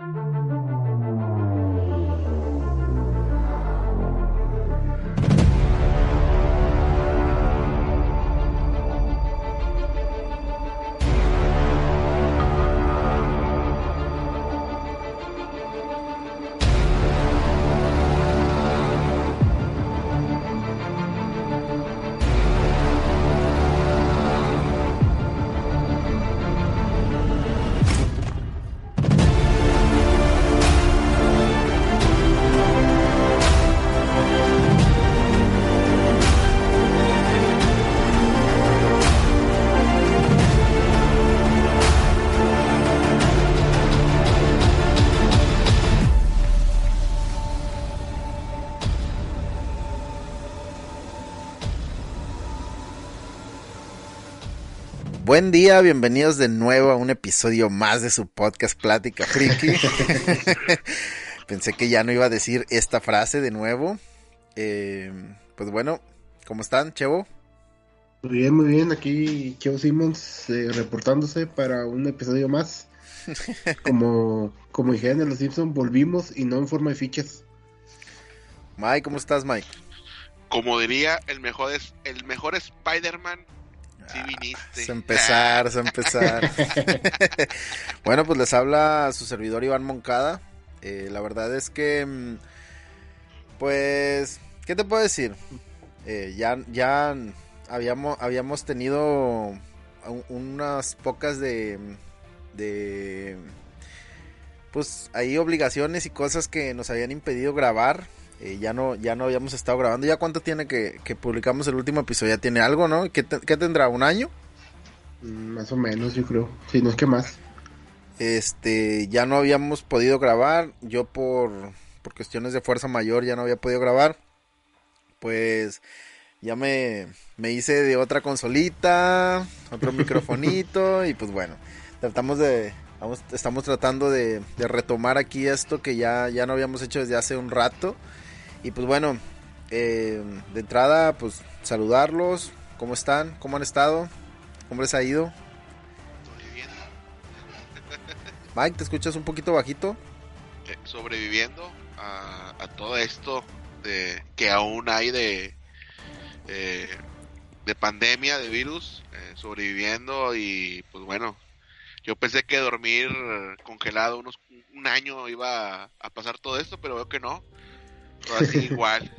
Thank you. Buen día, bienvenidos de nuevo a un episodio más de su podcast Plática Friki. Pensé que ya no iba a decir esta frase de nuevo. Eh, pues bueno, ¿cómo están, Chevo? Muy bien, muy bien. Aquí Chevo Simmons eh, reportándose para un episodio más. como, como dijeron en Los Simpsons, volvimos y no en forma de fichas. Mike, ¿cómo estás, Mike? Como diría el mejor, es, el mejor Spider-Man Sí viniste. Empezar, es empezar. bueno, pues les habla su servidor Iván Moncada. Eh, la verdad es que, mm, pues, ¿qué te puedo decir? Eh, ya, ya habíamos, habíamos tenido un- unas pocas de, de, pues, ahí obligaciones y cosas que nos habían impedido grabar. Eh, ya no ya no habíamos estado grabando. ¿Ya cuánto tiene que, que publicamos el último episodio? Ya tiene algo, ¿no? ¿Qué, te- qué tendrá? ¿Un año? Mm, Más o menos, yo creo. Si no es que más. Este, ya no habíamos podido grabar. Yo por, por cuestiones de fuerza mayor ya no había podido grabar. Pues ya me, me hice de otra consolita, otro microfonito y pues bueno, tratamos de, vamos, estamos tratando de, de retomar aquí esto que ya, ya no habíamos hecho desde hace un rato. Y pues bueno, eh, de entrada pues saludarlos, ¿cómo están? ¿Cómo han estado? ¿Cómo les ha ido? Sobreviviendo, Mike, ¿te escuchas un poquito bajito? eh, sobreviviendo a, a todo esto de que aún hay de eh, de pandemia, de virus, eh, sobreviviendo y pues bueno, yo pensé que dormir congelado unos un año iba a, a pasar todo esto, pero veo que no. Así igual.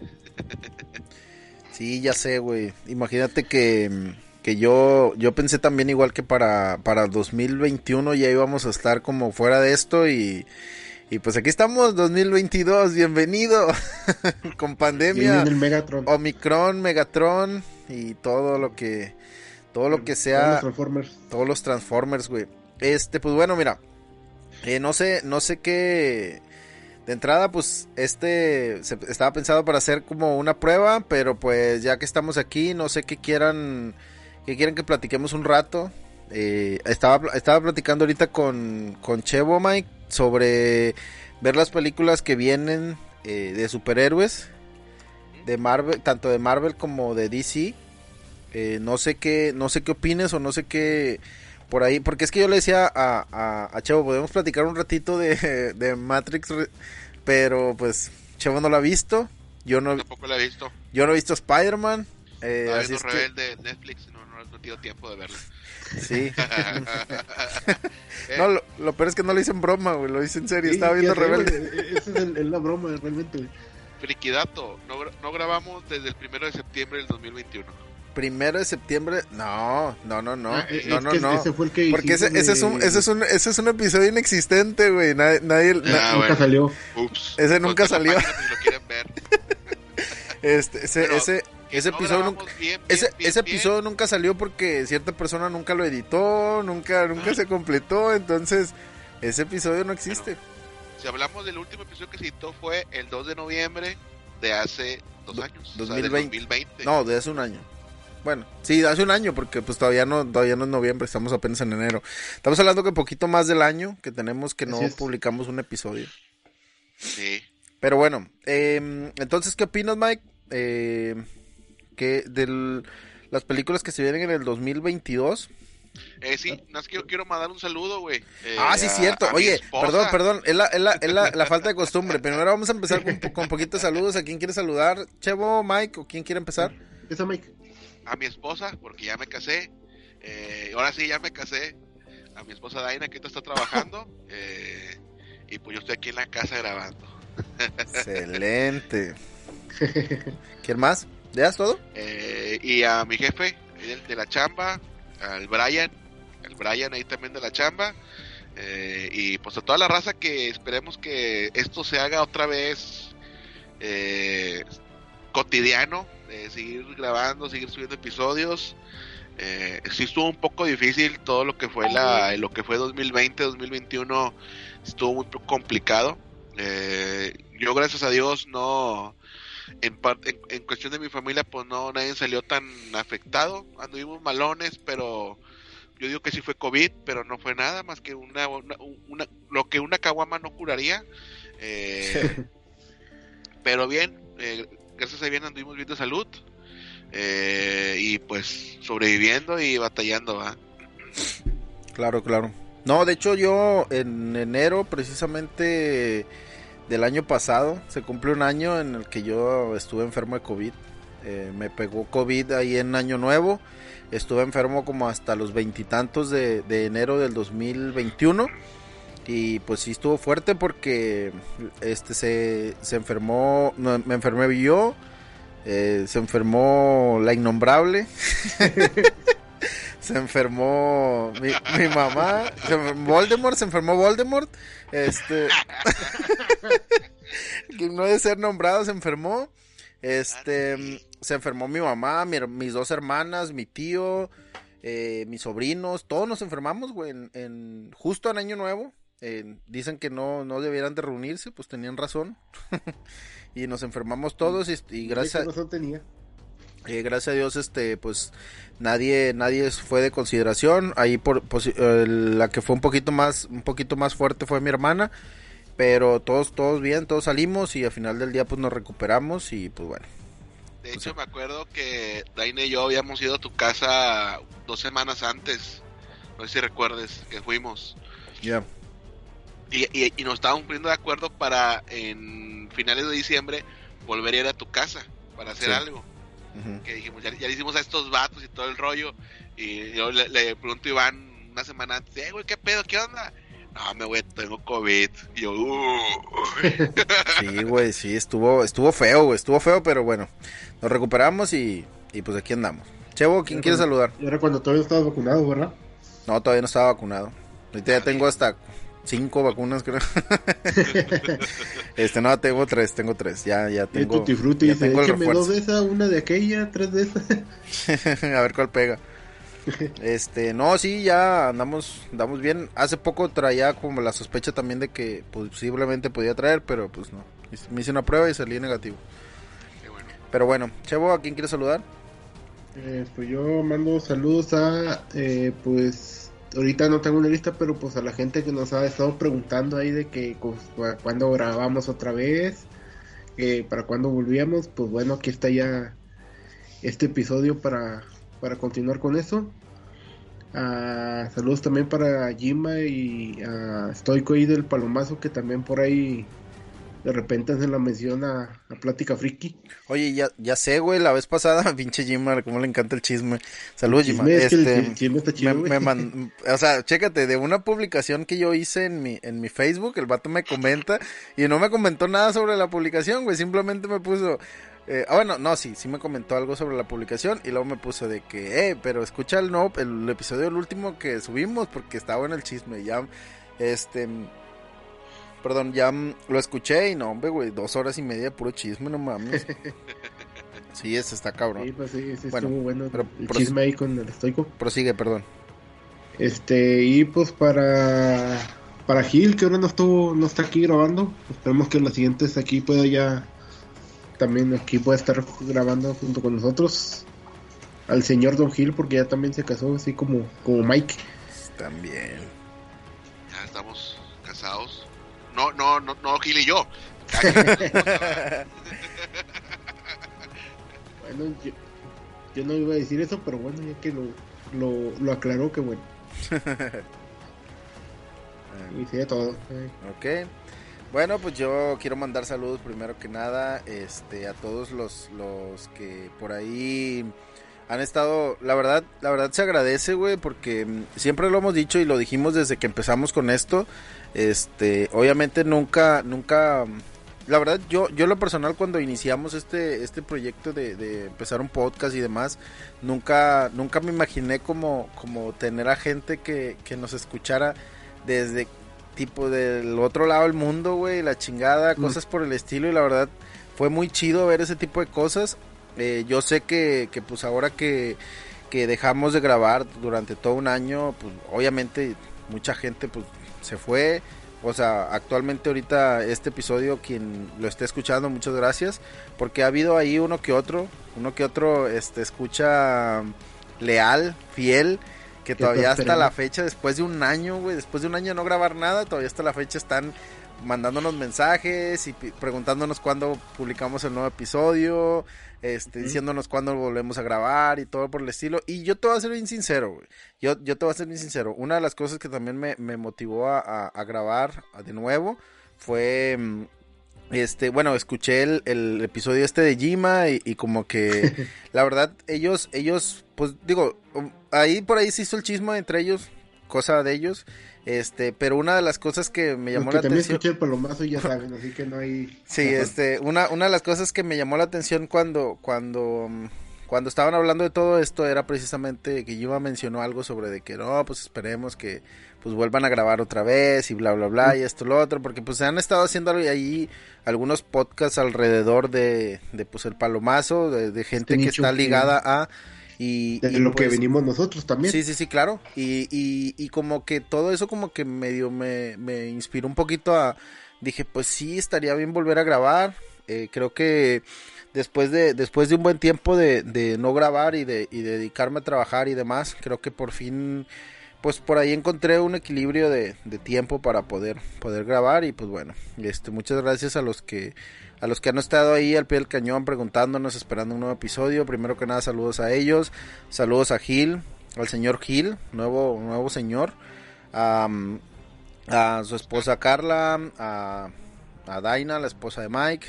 Sí, ya sé, güey. Imagínate que, que yo, yo pensé también igual que para, para 2021 ya íbamos a estar como fuera de esto y, y pues aquí estamos, 2022, bienvenido, con Y pandemia, el Megatron. Omicron, Megatron y todo lo que, todo lo que Todos sea los Transformers. todos los Transformers, güey. Este, pues bueno, mira. eh, no sé, no sé qué. De entrada, pues, este se, estaba pensado para hacer como una prueba, pero pues ya que estamos aquí, no sé qué quieran, que quieren que platiquemos un rato. Eh, estaba, estaba platicando ahorita con, con Chevo, Mike, sobre ver las películas que vienen eh, de superhéroes, de Marvel, tanto de Marvel como de DC. Eh, no sé qué, no sé qué opines o no sé qué por ahí, porque es que yo le decía a, a, a Chevo, podemos platicar un ratito de, de Matrix, pero pues Chevo no lo ha visto, yo no, Tampoco la he visto. yo no he visto Spider-Man, eh, así viendo es que, Rebelde de Netflix, no, no, no he tenido tiempo de verla. sí, no, lo, lo peor es que no lo hice en broma, güey, lo hice en serio, Sí, estaba viendo Rebelde, güey, Esa es, el- es la broma, realmente. güey. Frikidato, no, no grabamos desde el primero de septiembre del 2021. Primero de septiembre, no, no, no, no, Ah, es no, no, que no, Ese fue el que porque ese, ese es un, de- ese es un, ese es un episodio inexistente, güey, nadie, nadie, na- Ah, Nunca bueno. salió. Ups. Ese nunca salió. Si lo quieren ver. este, ese, Pero ese, ese no episodio nunca, bien, bien, ese, bien, ese bien. episodio nunca salió porque cierta persona nunca lo editó, nunca, nunca se completó, entonces, Ese episodio no existe. si hablamos del último episodio que se editó fue el 2 de noviembre de hace dos años. 2020. No, de hace un año. Bueno, sí, hace un año, porque pues todavía no, todavía no es noviembre, estamos apenas en enero. Estamos hablando que poquito más del año que tenemos que no publicamos un episodio. Sí. Pero bueno, eh, entonces, ¿qué opinas, Mike? Eh, que de las películas que se vienen en el 2022. Eh, sí, más que yo quiero mandar un saludo, güey. Eh, ah, sí, cierto. Oye, perdón, perdón, es, la, es, la, es la, falta de costumbre. Primero vamos a empezar con, con poquitos saludos. ¿A quién quiere saludar? Chevo, Mike, ¿o quién quiere empezar? Esa Mike. A mi esposa, porque ya me casé. Eh, ahora sí, ya me casé. A mi esposa Daina, que está trabajando. Eh, y pues yo estoy aquí en la casa grabando. Excelente. ¿Quién más? ¿Ya todo? Eh, y a mi jefe de la chamba, al Brian, al Brian ahí también de la chamba. Eh, y pues a toda la raza que esperemos que esto se haga otra vez eh, cotidiano, seguir grabando, seguir subiendo episodios. Eh, sí estuvo un poco difícil todo lo que fue la lo que fue 2020 2021 estuvo muy complicado. Eh, yo gracias a Dios no en, en, cuestión de mi familia pues no nadie salió tan afectado. Anduvimos malones pero yo digo que sí fue COVID pero no fue nada más que una, una, lo que una caguama no curaría. Eh, pero bien eh, gracias a Dios anduvimos bien de salud eh, y pues sobreviviendo y batallando va claro claro no de hecho yo en enero precisamente del año pasado. Se cumple un año en el que yo estuve enfermo de COVID. Eh, me pegó COVID ahí en Año Nuevo. Estuve enfermo como hasta los veintitantos de, enero del 2021. Y pues sí estuvo fuerte porque este se, se enfermó, me enfermé yo, eh, se enfermó la innombrable. se enfermó mi, mi mamá, Voldemort, se enfermó Voldemort, este, que no de ser nombrado se enfermó, este, se enfermó mi mamá, mis dos hermanas, mi tío, eh, mis sobrinos, todos nos enfermamos, güey, en, justo en Año Nuevo, dicen que no, no debieran de reunirse, pues tenían razón, y nos enfermamos todos y, y gracias... tenía? Eh, gracias a Dios, este, pues nadie, nadie fue de consideración. Ahí por, pues, eh, la que fue un poquito más, un poquito más fuerte fue mi hermana, pero todos, todos bien, todos salimos y al final del día pues nos recuperamos y pues bueno. De hecho me acuerdo que Daine y yo habíamos ido a tu casa dos semanas antes, no sé si recuerdes que fuimos. Ya. Y, y, nos estábamos poniendo de acuerdo para en finales de diciembre volver a ir a tu casa para hacer algo que dijimos, ya, le hicimos a estos vatos y todo el rollo. Y yo le, pregunto a Iván una semana antes, eh, güey, ¿qué pedo? ¿Qué onda? No, me güey, tengo COVID. Y yo, Sí, güey, sí, estuvo, estuvo feo, güey, estuvo feo, pero bueno, nos recuperamos y, y pues aquí andamos. Chevo, ¿quién quiere saludar? Y era cuando todavía estaba vacunado, ¿verdad? No, todavía no estaba vacunado. Ahorita ya tengo hasta cinco vacunas, creo. este, no, tengo tres, tengo tres. Ya, ya tengo. Frutti, ya tengo dos de esa, una de aquella, tres de esa. a ver cuál pega. Este, no, sí, ya andamos, andamos bien. Hace poco traía como la sospecha también de que posiblemente podía traer, pero pues no. Me hice una prueba y salí negativo. Pero bueno, Chevo, ¿a quién quiere saludar? Eh, pues yo mando saludos a, eh, pues, ahorita no tengo una lista, pero pues a la gente que nos ha estado preguntando ahí de que pues, cuando grabamos otra vez, para cuando volvíamos, pues bueno, aquí está ya este episodio para, para continuar con eso. Ah, saludos también para Jima y a Stoico ahí del Palomazo que también por ahí de repente se la menciona a Plática Friki. Oye, ya, ya sé, güey, la vez pasada, pinche Jimar, cómo le encanta el chisme. Saludos, Jimar. Este, chisme está chido, me, o sea, chécate, de una publicación que yo hice en mi, en mi Facebook, el vato me comenta y no me comentó nada sobre la publicación, güey, simplemente me puso... Eh, ah, bueno, no, sí, sí me comentó algo sobre la publicación y luego me puso de que, eh, pero escucha el, no, el episodio el último que subimos porque estaba en el chisme, ya, este, Perdón, ya lo escuché y no, hombre, güey, dos horas y media de puro chisme, no mames. sí, ese está cabrón. Sí, pues sí, ese bueno, estuvo bueno. Pero, el chisme ahí con el estoico. Prosigue, perdón. Este, y pues para para Gil, que ahora no estuvo, no está aquí grabando. Esperemos que en las siguientes aquí pueda ya también aquí pueda estar grabando junto con nosotros. Al señor Don Gil, porque ya también se casó, así como, como Mike. También. No, no, no, no Gil y yo. bueno, yo, yo, no iba a decir eso, pero bueno, ya que lo, lo, lo aclaró, que bueno. y sí, todo. Ok. Bueno, pues yo quiero mandar saludos primero que nada este, a todos los, los que por ahí han estado, la verdad, la verdad se agradece, güey, porque mm, siempre lo hemos dicho y lo dijimos desde que empezamos con esto. Este, obviamente nunca, nunca, la verdad, yo, yo lo personal cuando iniciamos este, este proyecto de, de empezar un podcast y demás, nunca, nunca me imaginé como, como tener a gente que, que nos escuchara desde tipo del otro lado del mundo, güey, la chingada, mm. cosas por el estilo y la verdad fue muy chido ver ese tipo de cosas. Eh, yo sé que, que pues ahora que, que, dejamos de grabar durante todo un año, pues obviamente mucha gente pues se fue. O sea, actualmente ahorita este episodio, quien lo esté escuchando, muchas gracias. Porque ha habido ahí uno que otro, uno que otro este, escucha leal, fiel que todavía hasta la fecha, después de un año, güey, después de un año de no grabar nada, todavía hasta la fecha están mandándonos mensajes y preguntándonos cuándo publicamos el nuevo episodio, este, diciéndonos cuándo volvemos a grabar y todo por el estilo. Y yo te voy a ser bien sincero, güey. Yo, yo te voy a ser bien sincero. Una de las cosas que también me, me motivó a, a, grabar de nuevo fue mm, este, bueno, escuché el, el, episodio este de Jima y, y como que la verdad ellos, ellos, pues digo, ahí por ahí se hizo el chisme entre ellos, cosa de ellos. Este, pero una de las cosas que me llamó la también atención. escuché el palomazo ya saben, así que no hay. Sí, este, una, una de las cosas que me llamó la atención cuando, cuando, um, cuando estaban hablando de todo esto era precisamente que Yuma mencionó algo sobre de que no, pues esperemos que pues vuelvan a grabar otra vez y bla bla bla y esto lo otro, porque pues se han estado haciendo ahí algunos podcasts alrededor de, de pues el palomazo, de, de gente este que está ligada a y, de y lo que venimos nosotros también. Sí, sí, sí, claro. Y, y, y como que todo eso como que medio me, me inspiró un poquito a... Dije, pues sí, estaría bien volver a grabar. Eh, creo que después de, después de un buen tiempo de, de no grabar y de, y dedicarme a trabajar y demás, creo que por fin, pues por ahí encontré un equilibrio de, de tiempo para poder, poder grabar. Y pues bueno, este, muchas gracias a los que a los que han estado ahí al pie del cañón preguntándonos, esperando un nuevo episodio. Primero que nada, saludos a ellos, saludos a Gil, al señor Gil, nuevo, nuevo señor, a, a su esposa Carla, a, a Daina, la esposa de Mike.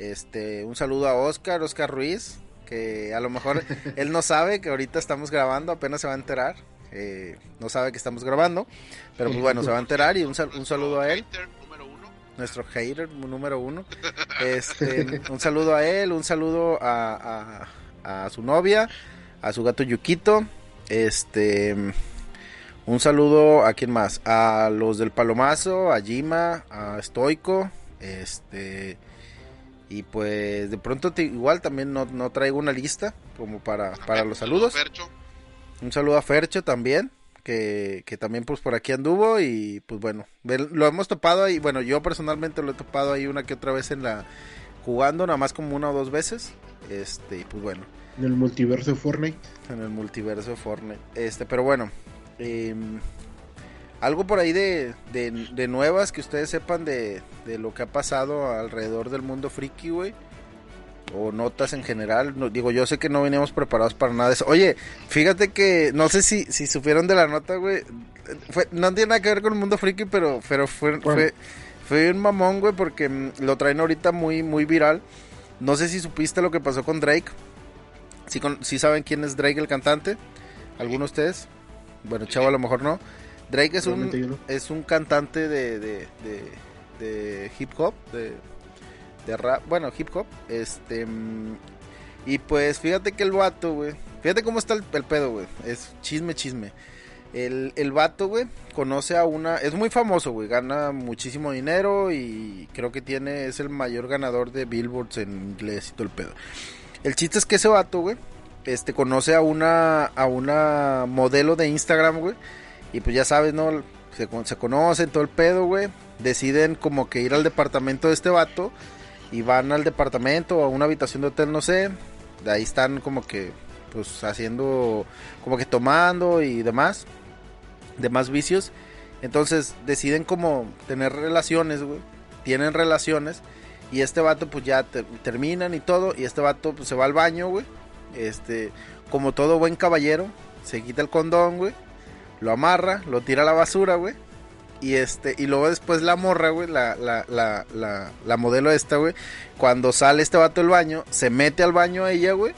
Este, un saludo a Oscar, Oscar Ruiz, que a lo mejor él no sabe que ahorita estamos grabando, apenas se va a enterar. Eh, no sabe que estamos grabando, pero pues bueno, se va a enterar y un, un saludo a él nuestro hater número uno. Este, un saludo a él, un saludo a, a, a, su novia, a su gato Yukito. Este, un saludo a quién más, a los del Palomazo, a Jima, a Stoico, este, y pues de pronto te, igual también no, no, traigo una lista como para, para los saludos. Un saludo a Fercho también que, que también pues por aquí anduvo y pues bueno, lo hemos topado ahí, bueno, yo personalmente lo he topado ahí una que otra vez en la jugando, nada más como una o dos veces, este, y pues bueno. En el multiverso de Fortnite. En el multiverso de Fortnite, este, pero bueno, eh, algo por ahí de, de, de, nuevas que ustedes sepan de, de lo que ha pasado alrededor del mundo friki, güey o notas en general. No, digo, yo sé que no veníamos preparados para nada de eso. Oye, fíjate que no sé si, si supieron de la nota, güey. Fue, no tiene nada que ver con el mundo friki, pero, pero fue, bueno. fue, fue un mamón, güey, porque mm, lo traen ahorita muy, muy viral. No sé si supiste lo que pasó con Drake. Si, con, si saben quién es Drake el cantante. ¿Alguno de ustedes? Bueno, chavo, a lo mejor no. Drake es un, es un cantante de, de, de, de hip hop, de, de rap, bueno, hip hop, este, y pues fíjate que el vato, güey, fíjate cómo está el, el pedo, güey, es chisme, chisme. El, el vato, güey, conoce a una, es muy famoso, güey, gana muchísimo dinero y creo que tiene, es el mayor ganador de billboards en inglés y todo el pedo. El chiste es que ese vato, güey, este, conoce a una, a una modelo de Instagram, güey, y pues ya sabes, ¿no? se, se conocen todo el pedo, güey. Deciden como que ir al departamento de este vato y van al departamento o a una habitación de hotel, no sé. De ahí están como que pues haciendo como que tomando y demás, demás vicios. Entonces deciden como tener relaciones, güey. Tienen relaciones y este vato pues ya te- terminan y todo y este vato pues se va al baño, güey. Este, como todo buen caballero, se quita el condón, güey. Lo amarra, lo tira a la basura, güey. Y este, y luego después la morra, güey, la, la, la, la, la modelo esta, güey, cuando sale este vato del baño, se mete al baño ella, güey,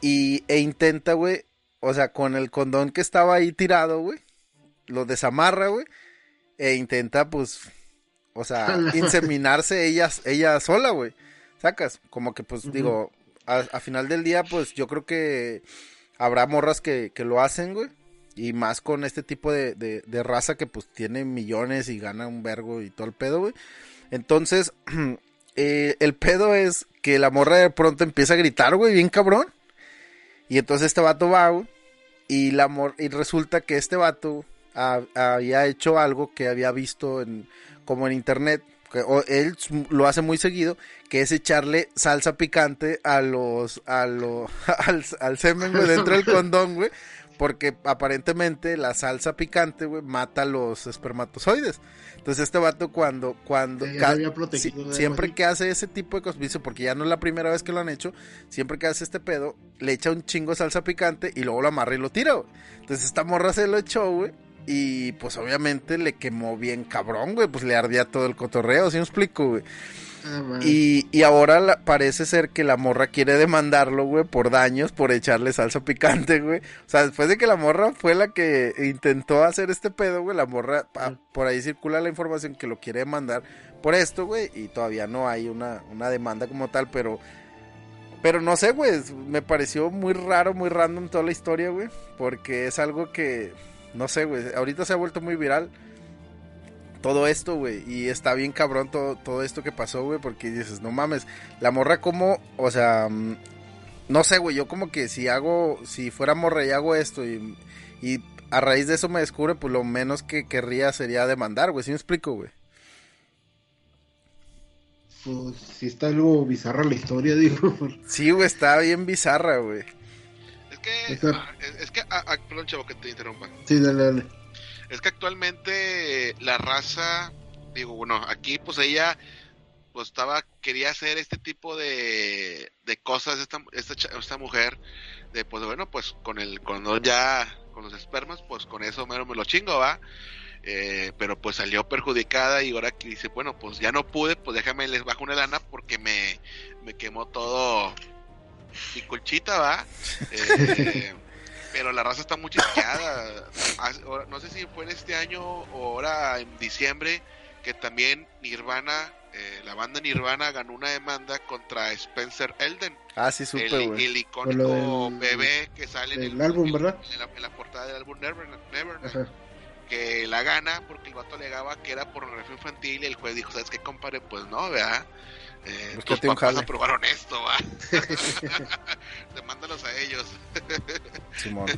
y, e intenta, güey, o sea, con el condón que estaba ahí tirado, güey, lo desamarra, güey, e intenta, pues, o sea, inseminarse ella, ella sola, güey, sacas, como que, pues, digo, a, a final del día, pues, yo creo que habrá morras que, que lo hacen, güey, y más con este tipo de, de, de raza que pues tiene millones y gana un vergo y todo el pedo, güey. Entonces, eh, el pedo es que la morra de pronto empieza a gritar, güey, bien cabrón. Y entonces este vato va, güey. Y, la mor- y resulta que este vato ha- había hecho algo que había visto en, como en internet. que- o él lo hace muy seguido, que es echarle salsa picante a los, a al, al semen, güey, dentro del condón, güey. Porque aparentemente la salsa picante, güey, mata los espermatozoides. Entonces este vato cuando, cuando, Ya había protegido si- siempre que hace ese tipo de cosas, porque ya no es la primera vez que lo han hecho, siempre que hace este pedo, le echa un chingo de salsa picante y luego lo amarra y lo tira, güey. Entonces esta morra se lo echó, güey. Y pues obviamente le quemó bien cabrón, güey. Pues le ardía todo el cotorreo, ¿sí me explico, güey? Ah. Y, y ahora la- parece ser que la morra quiere demandarlo, güey, por daños, por echarle salsa picante, güey. O sea, después de que la morra fue la que intentó hacer este pedo, güey, la morra, pa- por ahí circula la información que lo quiere demandar por esto, güey, y todavía no hay una, una demanda como tal, pero... Pero no sé, güey, me pareció muy raro, muy random toda la historia, güey, porque es algo que, no sé, güey, ahorita se ha vuelto muy viral todo esto, güey. Y está bien cabrón todo, todo esto que pasó, güey. Porque dices, no mames, la morra como, o sea, mm, no sé, güey. Yo como que si hago, si fuera morra y hago esto y, y a raíz de eso me descubre, pues lo menos que querría sería demandar, güey. ¿Sí me explico, güey? Pues sí está algo bizarra la historia, digo. Sí, güey, está bien bizarra, güey. Es que, ah, es, que, ah, ah, perdón, chavo, que te interrumpa. Sí, dale, dale. Es que actualmente la raza, digo, bueno, aquí pues ella pues estaba, quería hacer este tipo de, de cosas, esta, esta, mujer, de pues bueno, pues con el, condón ya, con los espermas, pues con eso mero me lo chingo, va. Eh, pero pues salió perjudicada y ahora que dice, bueno, pues ya no pude, pues déjame les bajo una lana porque me, me quemó todo mi colchita, va. Eh, pero la raza está muy chisqueada. No sé si fue en este año o ahora en diciembre que también Nirvana, eh, la banda Nirvana ganó una demanda contra Spencer Elden, Ah, sí, supe, el, icónico del- bebé que sale en el álbum, en- ¿verdad? En la, en la portada del álbum Never, Never que la gana porque el vato alegaba que era pornografía infantil y el juez dijo, ¿sabes qué, compadre? Pues no, ¿verdad? Eh, tus papás jale. aprobaron esto, va. Demándalos a ellos. Simón.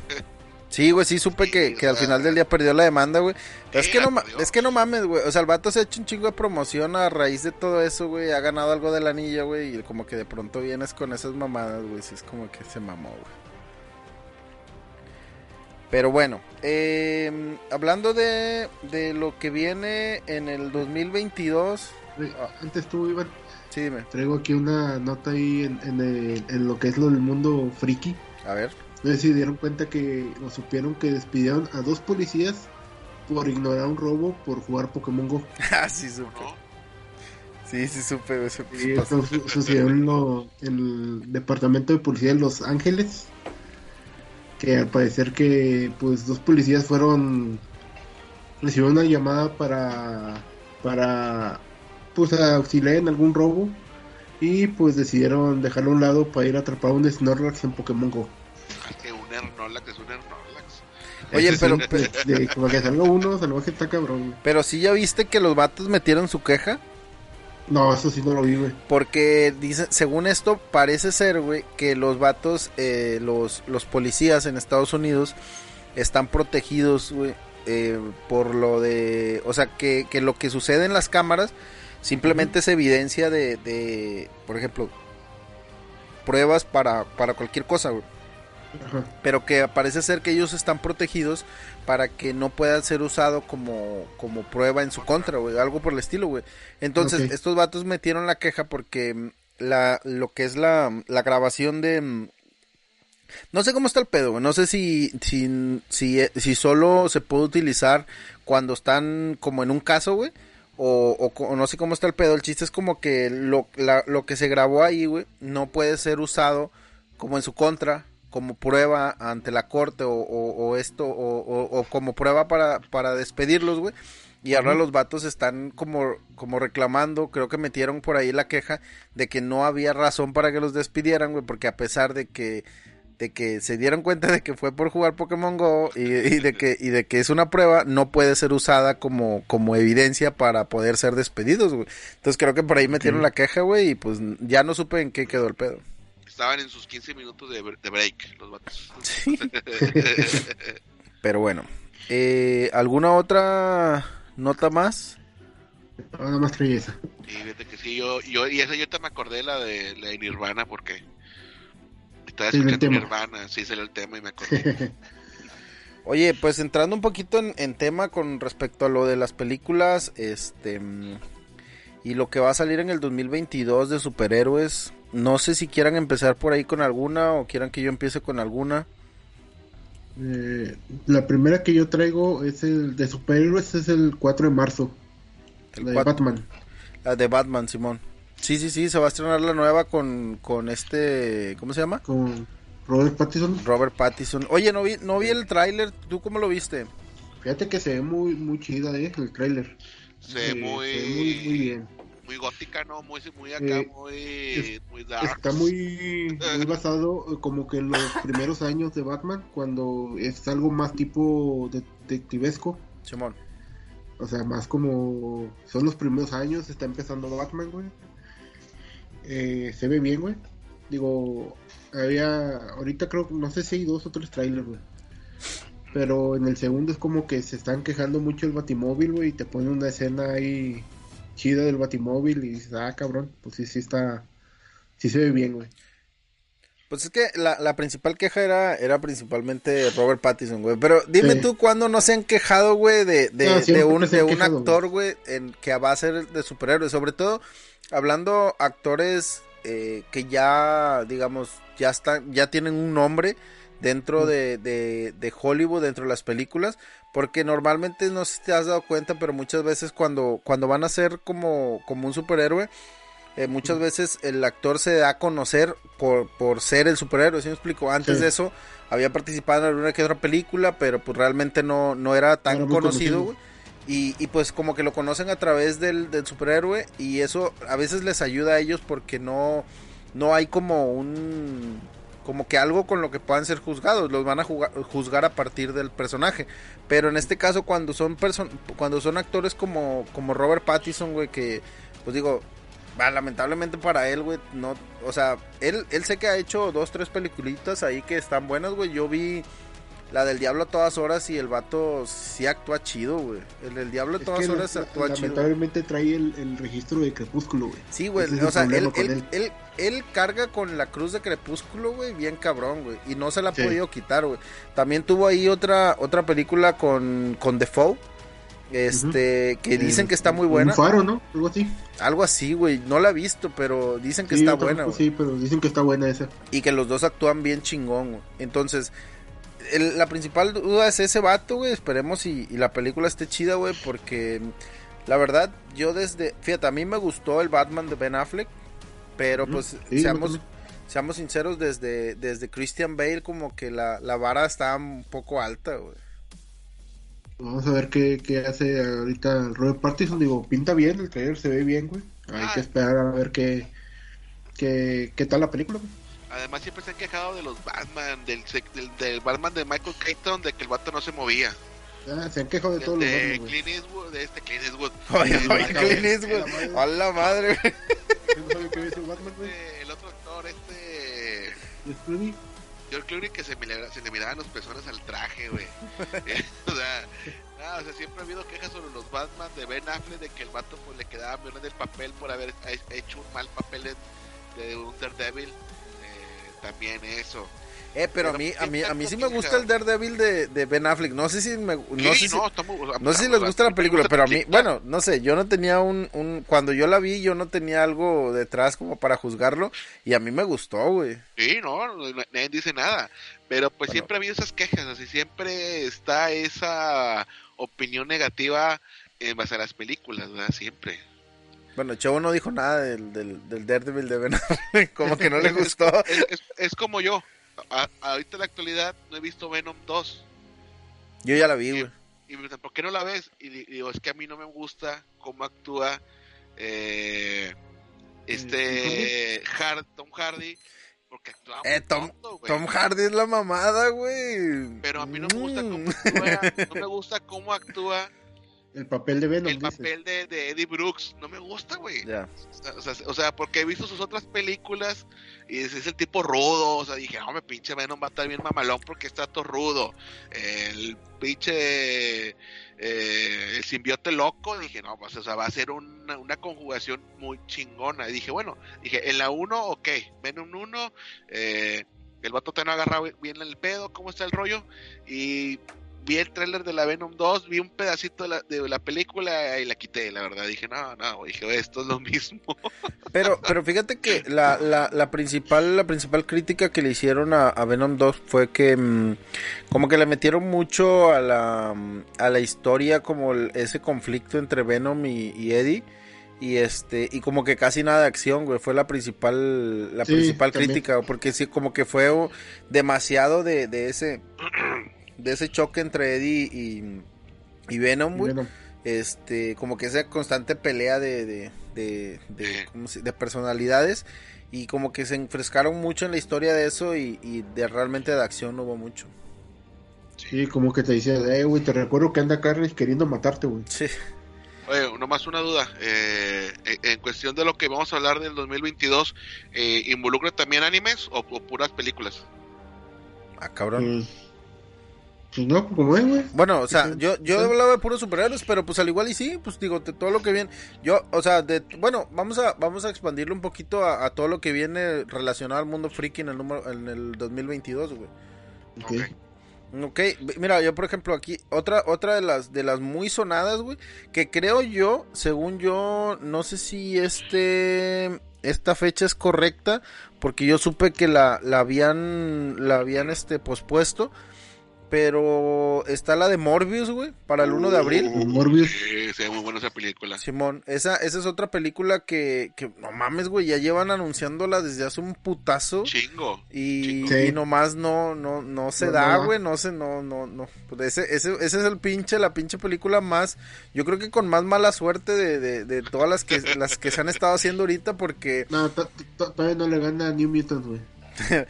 Sí, güey, sí supe Sí, que, que al final del día perdió la demanda, güey. Es que no perdió. es que no mames, güey. O sea, el vato se ha hecho un chingo de promoción a raíz de todo eso, güey. Ha ganado algo del anillo, güey. Y como que de pronto vienes con esas mamadas, güey. Sí, es como que se mamó, güey. Pero bueno, eh, hablando de, de lo que viene en el 2022. Oye, Ah. Antes tú, Iván, Sí, dime. traigo aquí una nota ahí en, en, el- en lo que es lo del mundo friki. A ver. No sé si dieron cuenta que o supieron que despidieron a dos policías por ignorar un robo por jugar Pokémon Go. ah, sí, supe. Sí, sí, supe, pasó. esto su- sucedió en, lo- en el departamento de policía de Los Ángeles. Que al parecer que pues dos policías fueron recibieron una llamada para para pues auxiliar en algún robo y pues decidieron dejarlo a un lado para ir a atrapar un Snorlax en Pokémon Go. Que un Ernolax es un Ernolax. Oye, pero- sí, de, de- como que salga uno, salvaje está cabrón. Pero sí ya viste que los vatos metieron su queja. No, eso sí no lo vi, güey. Porque dice, según esto, parece ser, güey, que los vatos, eh, los, los policías en Estados Unidos están protegidos, güey, eh, por lo de, o sea, que, que, lo que sucede en las cámaras simplemente es evidencia de, de, por ejemplo, pruebas para, para cualquier cosa, güey. Pero que parece ser que ellos están protegidos para que no pueda ser usado como, como prueba en su contra, güey. Algo por el estilo, güey. Entonces, okay. estos vatos metieron la queja porque mm, la, lo que es la, la grabación de... mm, No sé cómo está el pedo, güey. No sé si, si, si, si solo se puede utilizar cuando están como en un caso, güey. O, o, o no sé cómo está el pedo. El chiste es como que lo, la, lo que se grabó ahí, güey, no puede ser usado como en su contra como prueba ante la corte o, o, o esto o, o, como prueba para, para despedirlos, güey. Y ahora uh -huh. los vatos están como, como reclamando, creo que metieron por ahí la queja de que no había razón para que los despidieran, güey, porque a pesar de que de que se dieron cuenta de que fue por jugar Pokémon Go y, y, de que y de que es una prueba no puede ser usada como como evidencia para poder ser despedidos, güey. Entonces creo que por ahí metieron la queja, güey, y pues ya no supe en qué quedó el pedo estaban en sus 15 minutos de, de break los vatos. Sí. Pero bueno, eh, ¿alguna otra nota más? Nada más trae esa. Y fíjate que sí, yo, yo, y esa yo te me acordé la de la de Nirvana porque estaba escuchando Nirvana, sí salió el tema y me acordé. Oye, pues entrando un poquito en, en, tema con respecto a lo de las películas, este y lo que va a salir en el 2022 de superhéroes, no sé si quieran empezar por ahí con alguna o quieran que yo empiece con alguna. Eh, la primera que yo traigo es el de superhéroes, es el 4 de marzo. El la de 4, Batman. La de Batman, Simón. Sí, sí, sí, se va a estrenar la nueva con, con este, ¿cómo se llama? Con Robert Pattinson. Robert Pattinson. Oye, no vi, no vi el tráiler, ¿tú cómo lo viste? Fíjate que se ve muy, muy chida, eh, el tráiler. Se ve muy... Se ve muy, muy bien muy gótica, ¿no? Muy, muy acá, eh, muy, es, muy dark. Está muy, muy basado eh, como que en los primeros años de Batman, cuando es algo más tipo detectivesco. Simón. O sea, más como son los primeros años, está empezando Batman, güey. Eh, se ve bien, güey. Digo, había, ahorita creo, no sé si hay dos o tres trailers, güey. Pero en el segundo es como que se están quejando mucho el Batimóvil, güey, y te pone una escena ahí chida del Batimóvil y dices, ah, cabrón, pues sí, sí está, sí se ve bien, güey. Pues es que la, la, principal queja era, era principalmente Robert Pattinson, güey. Pero dime sí. tú cuándo no se han quejado, güey, de, de, no, de, un, de un actor, güey, en que va a ser de superhéroe. Sobre todo, hablando actores eh, que ya, digamos, ya están, ya tienen un nombre dentro de, de, de, Hollywood, dentro de las películas, porque normalmente no sé si te has dado cuenta, pero muchas veces cuando, cuando van a ser como, como un superhéroe, eh, muchas veces el actor se da a conocer por, por ser el superhéroe, ¿sí me explico? Antes sí. de eso había participado en alguna que otra película, pero pues realmente no, no era tan era conocido, conocido. Y, y, pues como que lo conocen a través del, del superhéroe y eso a veces les ayuda a ellos porque no, no hay como un como que algo con lo que puedan ser juzgados, los van a jugar, juzgar a partir del personaje. Pero en este caso cuando son person cuando son actores como como Robert Pattinson, güey, que pues digo, bah, lamentablemente para él, güey, no, o sea, él él sé que ha hecho dos tres peliculitas ahí que están buenas, güey. Yo vi la del Diablo a todas horas y el vato sí actúa chido, güey. El del Diablo a todas es que horas actúa lamentablemente chido. Lamentablemente trae el, el, registro de Crepúsculo, güey. Sí, güey. O sea, él, él, él. él, él, carga con la cruz de Crepúsculo, güey, bien cabrón, güey. Y no se la ha sí. podido quitar, güey. También tuvo ahí otra, otra película con, con Defoe. Este, uh -huh. que dicen eh, que está muy buena. Un faro, ¿no? Algo así. Algo así, güey. No la he visto, pero dicen que sí, está buena, güey. Sí, pero dicen que está buena esa. Y que los dos actúan bien chingón, güey. Entonces, el, la principal duda es ese vato, güey. Esperemos y, y, la película esté chida, güey. Porque la verdad, yo desde. Fíjate, a mí me gustó el Batman de Ben Affleck. Pero pues, sí, seamos, seamos sinceros, desde, desde Christian Bale, como que la, la vara está un poco alta, güey. Vamos a ver qué, qué hace ahorita Robert Pattinson. Digo, pinta bien, el trailer se ve bien, güey. Hay ah. que esperar a ver qué, qué, qué tal la película, güey. Además siempre se han quejado de los Batman, del, del, del, Batman de Michael Keaton, de que el vato no se movía. Ah, se han quejado de, de todos los de Batman, Clint Eastwood, de este Clint Eastwood. Oye, oye, Clint Eastwood. A la madre, el otro actor, este... George Clooney que se, se le miraban los pezones al traje, güey. o sea, Ah, o sea, siempre ha habido quejas sobre los Batman de Ben Affleck de que el vato pues le quedaba menos del papel por haber hecho un mal papel de, de un Daredevil. También eso. Eh, pero, a mí, a mí, a mí sí me gusta el Daredevil de, de Ben Affleck. No sé si me, no sé si, no, sé si les gusta la película, pero a mí, bueno, no sé, yo no tenía un, un, cuando yo la vi, yo no tenía algo detrás como para juzgarlo y a mí me gustó, güey. Sí, no, nadie dice nada, pero pues siempre ha habido esas quejas, así siempre está esa opinión negativa en base a las películas, ¿verdad? Siempre. Bueno, Chavo no dijo nada del, del, del Daredevil de Ben Affleck, como que no le gustó. es como yo, ahorita en la actualidad no he visto Venom 2. Yo ya la vi, güey. Y, me ¿por qué no la ves? Y digo, es que a mí no me gusta cómo actúa eh, este Tom Hardy. Porque actúa eh, Tom, Tom Hardy es la mamada, güey. Pero a mí no me gusta cómo mm. actúa. No me gusta cómo actúa el papel de Venom. El papel de, de, Eddie Brooks. No me gusta, güey. O, sea, o, sea, porque he visto sus otras películas y es, el tipo rudo. O sea, dije, no, me pinche Venom va a estar bien mamalón porque está todo rudo. El pinche. Eh, el simbiote loco. Dije, no, pues, o sea, va a ser una, una conjugación muy chingona. Y dije, bueno, dije, en la 1, ok. Venom 1. Eh, el vato te no agarrado bien el pedo. ¿Cómo está el rollo? Y vi el tráiler de la Venom 2, vi un pedacito de la, de la, película y la quité, la verdad. Dije, no, no, dije, esto es lo mismo. Pero, pero fíjate que la, la, la principal, la principal crítica que le hicieron a, Venom 2 fue que mm, como que le metieron mucho a la, a la historia, como ese conflicto entre Venom y, Eddie. Y este, y como que casi nada de acción, güey, fue la principal, la principal crítica, porque sí, como que fue demasiado de, de ese de ese choque entre Eddie y, y Venom, güey. Este, como que esa constante pelea de, de, de, de, personalidades y como que se enfrescaron mucho en la historia de eso y, de realmente de acción no hubo mucho. Sí, como que te dice, eh, güey, te recuerdo que anda Carnage queriendo matarte, güey. Sí. Oye, nomás una duda. Eh, en cuestión de lo que vamos a hablar del 2022, eh, ¿involucra también animes o, puras películas? Ah, cabrón. Mm. Pues no, como es, güey. Bueno, o sea, yo, yo hablaba de puros superhéroes, pero pues al igual y sí, pues digo, de todo lo que viene. Yo, o sea, de, bueno, vamos a, vamos a expandirlo un poquito a, todo lo que viene relacionado al mundo friki en el número, en el 2022, güey. Ok. Ok, mira, yo por ejemplo aquí, otra, otra de las, de las muy sonadas, güey, que creo yo, según yo, no sé si este, esta fecha es correcta, porque yo supe que la, la habían, la habían, este, pospuesto, pero está la de Morbius, güey, para el 1 de abril. Uh, Morbius. Sí, muy buena esa película. Simón, esa, esa es otra película que, que, no mames, güey, ya llevan anunciándola desde hace un putazo. Chingo. Y, y nomás no, no, no se da, güey, no, se, no, no, no. Pues ese, ese, ese es el pinche, la pinche película más, yo creo que con más mala suerte de, de, de todas las que, las que se han estado haciendo ahorita porque... No, todavía no le gana a New Mutants, güey.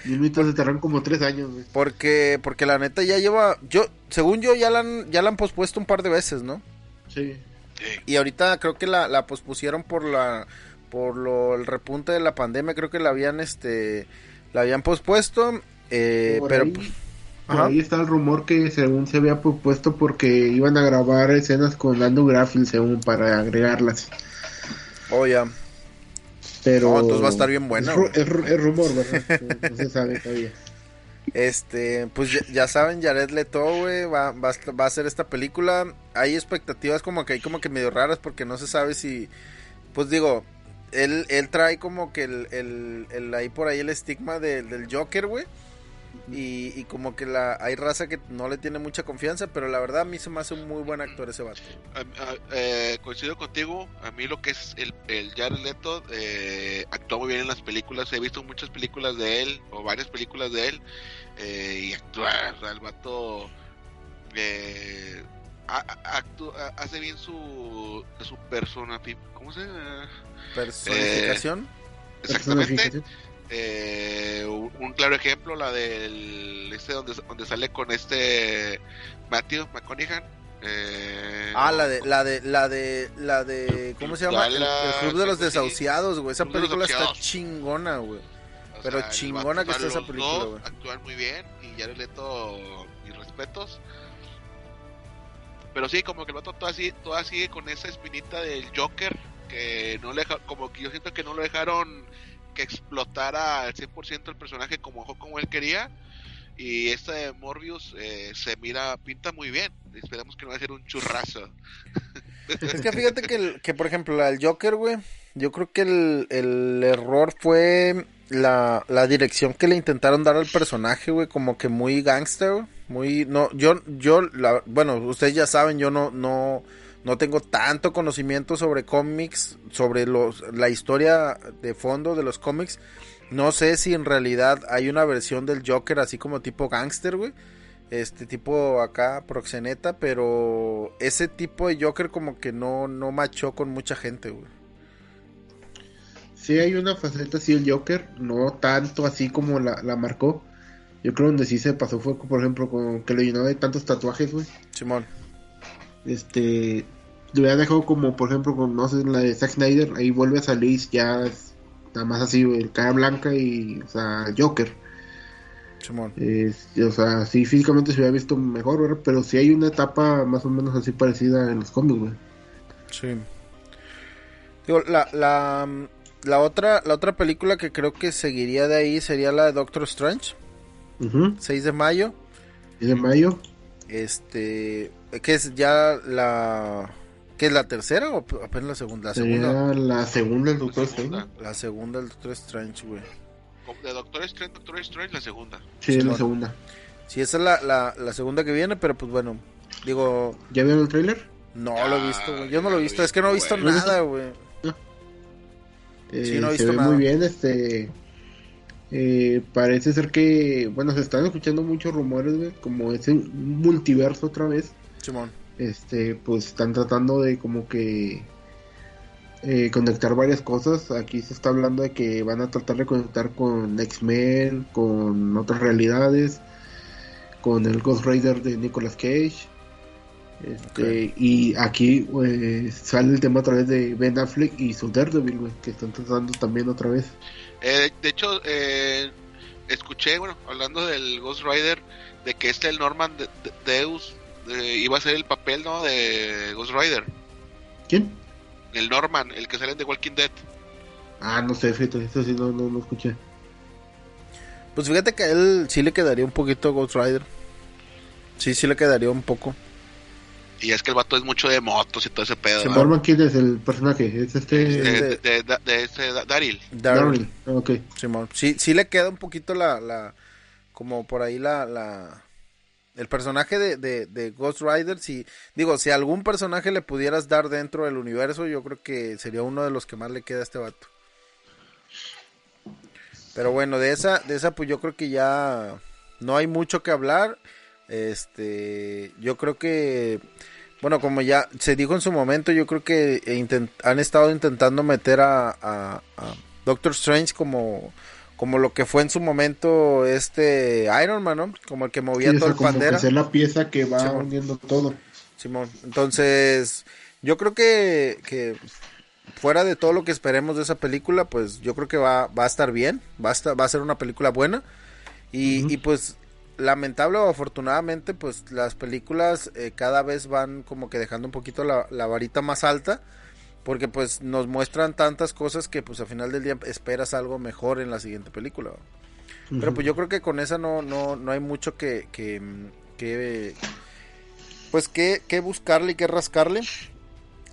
Y el se tardan como tres años, güey. Porque, porque la neta ya lleva, yo, según yo ya la han, ya la han pospuesto un par de veces, ¿no? Sí. Y ahorita creo que la, la pospusieron por la, por lo, el repunte de la pandemia, creo que la habían, este, la habían pospuesto, eh, pero... Ahí, ahí está el rumor que según se había pospuesto porque iban a grabar escenas con Andrew Garfield según para agregarlas. Oh, ya. Pero. entonces va a estar bien buena. Es, rumor, ¿verdad? no se sabe todavía. Este, pues ya, saben, Jared Leto, güey, va, va, va, a hacer esta película. Hay expectativas como que hay como que medio raras porque no se sabe si, pues digo, él, él trae como que el, el, el ahí por ahí el estigma del Joker, güey. Y, como que la hay raza que no le tiene mucha confianza, pero la verdad a mí se me hace un muy buen actor ese vato. Eh, coincido contigo, a mí lo que es el, el Jared Leto eh, actúa muy bien en las películas, he visto muchas películas de él, o varias películas de él, eh, y actúa, el vato hace bien su, su persona, ¿cómo se Personificación. exactamente eh, un, claro ejemplo, la del este donde, donde sale con este Matthew McConaughey. Eh, ah, la de, la de, la de, la de, ¿cómo se llama? El, Club de los Desahuciados, güey. Esa película está chingona, güey. Pero chingona que está esa película, güey. Actúan muy bien y ya le Leto mis respetos. Pero sí, como que el vato todavía, todavía sigue con esa espinita del Joker, que no le como que yo siento que no lo dejaron que explotara al 100% el personaje como, como él quería. Y este de Morbius eh, se mira, pinta muy bien. Esperemos que no va a ser un churrazo. Es que fíjate que, que por ejemplo, el Joker, güey, yo creo que el, el error fue la, la, dirección que le intentaron dar al personaje, güey, como que muy gangster, muy, no, yo, yo, la, bueno, ustedes ya saben, yo no, no, no tengo tanto conocimiento sobre cómics, sobre los, la historia de fondo de los cómics, no sé si en realidad hay una versión del Joker así como tipo gangster, güey, este tipo acá proxeneta, pero ese tipo de Joker como que no, no machó con mucha gente, güey. Sí hay una faceta así el Joker, no tanto así como la, la marcó. Yo creo donde sí se pasó fue, por ejemplo, con que le llenó de tantos tatuajes, güey. Simón. Este, lo había dejado como, por ejemplo, con, no sé, la de Zack Snyder, ahí vuelve a salir ya nada más así, el cara blanca y, o sea, Joker. Simón. o sea, sí, físicamente se había visto mejor, ¿verdad? Pero sí hay una etapa más o menos así parecida en los cómics, güey. Sí. Digo, la, la, la otra, la otra película que creo que seguiría de ahí sería la de Doctor Strange. 6 de mayo. 6 de mayo. Este, que es ya la ¿Qué es la tercera o apenas la segunda? La segunda. la segunda del Doctor Strange. La segunda del Doctor Strange, güey. De Doctor Strange, Doctor Strange, la segunda. Sí, la segunda. Sí, esa es la, la, la, segunda que viene, pero pues bueno, digo... ¿Ya vieron el trailer? No lo he visto, güey. Yo no lo he visto, es que no he visto nada, güey. Eh, sí, no he visto se ve muy bien, este... Eh, parece ser que, bueno, se están escuchando muchos rumores, güey, como ese multiverso otra vez. Simón. Este, pues están tratando de como que eh, conectar varias cosas. Aquí se está hablando de que van a tratar de conectar con X-Men, con otras realidades, con el Ghost Rider de Nicolas Cage. Este, Y aquí pues, sale el tema a través de Ben Affleck y su Daredevil, güey, que están tratando también otra vez. Eh, de hecho, eh, escuché, bueno, hablando del Ghost Rider, de que este el Norman Deus iba a ser el papel, ¿no? De Ghost Rider. ¿Quién? El Norman, el que sale en The Walking Dead. Ah, no sé, fíjate, eso sí no, no lo escuché. Pues fíjate que a él sí le quedaría un poquito Ghost Rider. Sí, sí le quedaría un poco. Y es que el vato es mucho de motos y todo ese pedo. Norman, ¿quién es el personaje? ¿Es este...? De, de, de, este Daryl. Daryl, ok. Simón. Sí, sí le queda un poquito la... la como por ahí la... la el personaje de, de, de, Ghost Rider, si digo, si algún personaje le pudieras dar dentro del universo, yo creo que sería uno de los que más le queda a este vato. Pero bueno, de esa, de esa pues yo creo que ya no hay mucho que hablar. Este, yo creo que, bueno, como ya se dijo en su momento, yo creo que han estado intentando meter a, Doctor Strange como como lo que fue en su momento este Iron Man, ¿no? Como el que movía todo el pandera. Es la pieza que va uniendo todo. Simón, entonces yo creo que, que fuera de todo lo que esperemos de esa película, pues yo creo que va, va a estar bien, va a, estar, va a ser una película buena y, y pues lamentable o afortunadamente pues las películas eh, cada vez van como que dejando un poquito la, la varita más alta porque pues nos muestran tantas cosas que pues al final del día esperas algo mejor en la siguiente película. Pero pues yo creo que con esa no, no, no hay mucho que, que, que pues que, que, buscarle y que rascarle.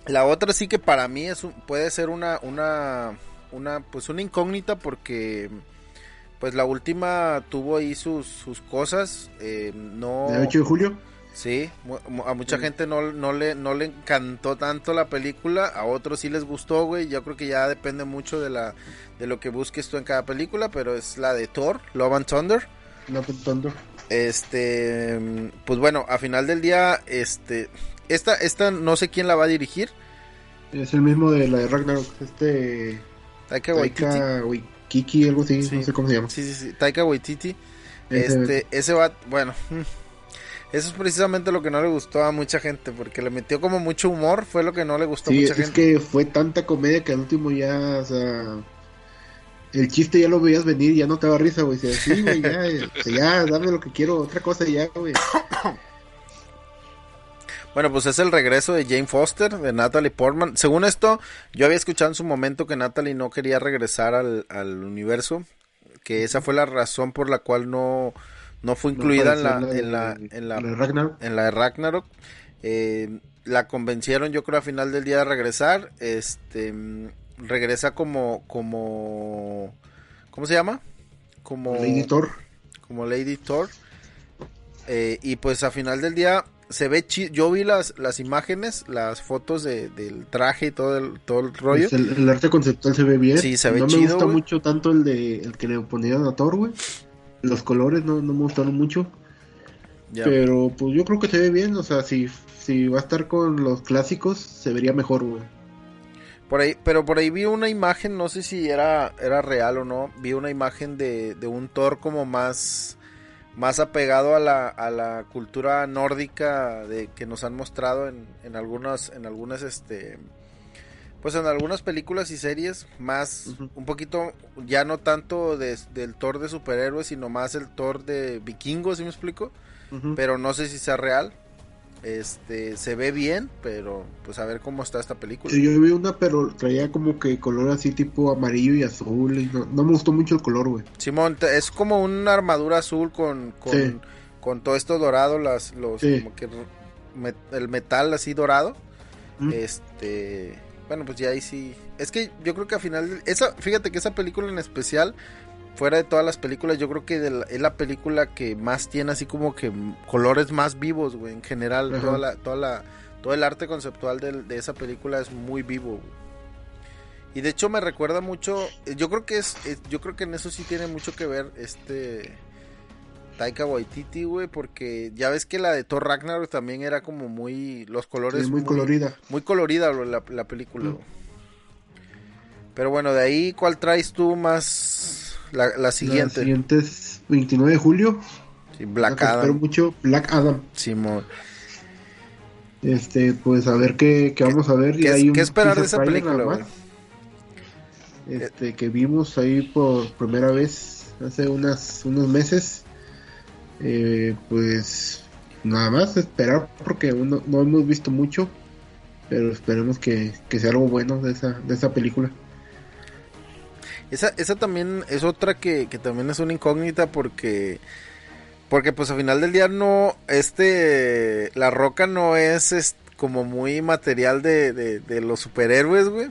La otra sí que para mí es puede ser una, una, una, pues una incógnita porque pues la última tuvo ahí sus, sus cosas. Eh, no... ¿De 8 de julio? Sí, a mucha gente no, no, le, no le encantó tanto la película, a otros sí les gustó, güey. Yo creo que ya depende mucho de la de lo que busques tú en cada película, pero es la de Thor, Love and Thunder. Love and Thunder. Este, pues bueno, a final del día, este, esta, esta no sé quién la va a dirigir. Es el mismo de la de Ragnarok, este... Taika Waititi. Taika Waititi, algo así, no sé cómo se llama. Sí, sí, sí, Taika Waititi. Este, ese va, bueno, eso es precisamente lo que no le gustó a mucha gente, porque le metió como mucho humor, fue lo que no le gustó a mucha gente. es que fue tanta comedia que al último ya, o sea, el chiste ya lo veías venir, ya no te daba risa, güey. Sí, güey, ya, ya, dame lo que quiero, otra cosa ya, güey. Bueno, pues es el regreso de Jane Foster, de Natalie Portman. Según esto, yo había escuchado en su momento que Natalie no quería regresar al, al universo, que esa fue la razón por la cual no, no fue incluida en, la, en, la, en, la, en la de Ragnarok. Eh, la convencieron, yo creo, a final del día de regresar. Este regresa como, como, ¿cómo se llama? Como Lady Thor. Como Lady Thor. Eh, y pues a final del día se ve chido. Yo vi las, las imágenes, las fotos de, del traje y todo el, todo el rollo. Pues el, arte conceptual se ve bien. Sí, se ve no chido. me gusta mucho tanto el de el que le ponían a Thor, güey. Los colores no, no me gustaron mucho. Pero pues yo creo que se ve bien. O sea, si, si va a estar con los clásicos, se vería mejor, güey. Por ahí, pero por ahí vi una imagen, no sé si era, era real o no, vi una imagen de, de un Thor como más, más apegado a la, a la cultura nórdica de que nos han mostrado en, en algunas, en algunas este pues en algunas películas y series, más un poquito, ya no tanto de- del Thor de superhéroes, sino más el Thor de vikingos, ¿sí me explico? Pero no sé si sea real. Este, se ve bien, pero pues a ver cómo está esta película. Yo vi una, pero traía como que color así tipo amarillo y azul. Y no, no me gustó mucho el color, güey. Simón, es como una armadura azul con, con, Sí. con todo esto dorado, las, los, Sí. como que me- el metal así dorado. Mm. Este, bueno, pues ya ahí sí. Es que yo creo que al final, esa, fíjate que esa película en especial, fuera de todas las películas, yo creo que de la- es la película que más tiene así como que colores más vivos, güey, en general, toda la, toda la, todo el arte conceptual del- de, esa película es muy vivo, güey. Y de hecho me recuerda mucho, eh, yo creo que es, es- yo creo que en eso sí tiene mucho que ver este Taika Waititi, güey, porque ya ves que la de Thor Ragnarok también era como muy los colores Es muy colorida. muy colorida la, la película. Mm. Pero bueno, de ahí ¿cuál traes tú más la, la siguiente? La siguiente es 29 de julio. Sí, la Black que espero Adam. mucho. Black Adam. Simón. Este, pues a ver qué, qué vamos a ver. ¿Qué, Y hay un qué esperar de esa película, güey? Este, que vimos ahí por primera vez hace unas, unos meses. Eh, pues nada más esperar porque aún no, hemos visto mucho. Pero esperemos que, que sea algo bueno de esa, de esa película. Esa, esa también es otra que, que también es una incógnita porque porque pues al final del día no este la roca no es, es como muy material de, de, de los superhéroes güey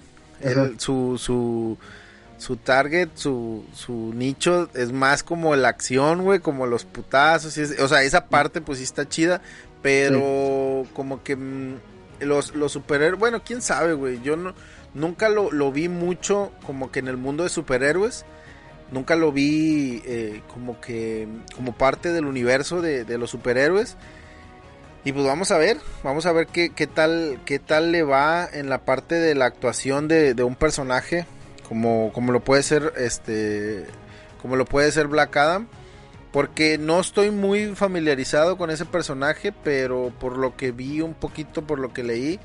su su su target su, su nicho es más como la acción güey como los putazos y es- o sea esa parte pues sí está chida pero como que mm, los, los superhéroes bueno quién sabe güey yo no nunca lo, lo vi mucho como que en el mundo de superhéroes. Nunca lo vi eh, como que como parte del universo de, de los superhéroes. Y pues vamos a ver, vamos a ver qué, qué tal qué tal le va en la parte de la actuación de, de un personaje como, como lo puede ser este como lo puede ser Black Adam. Porque no estoy muy familiarizado con ese personaje, pero por lo que vi un poquito, por lo que leí,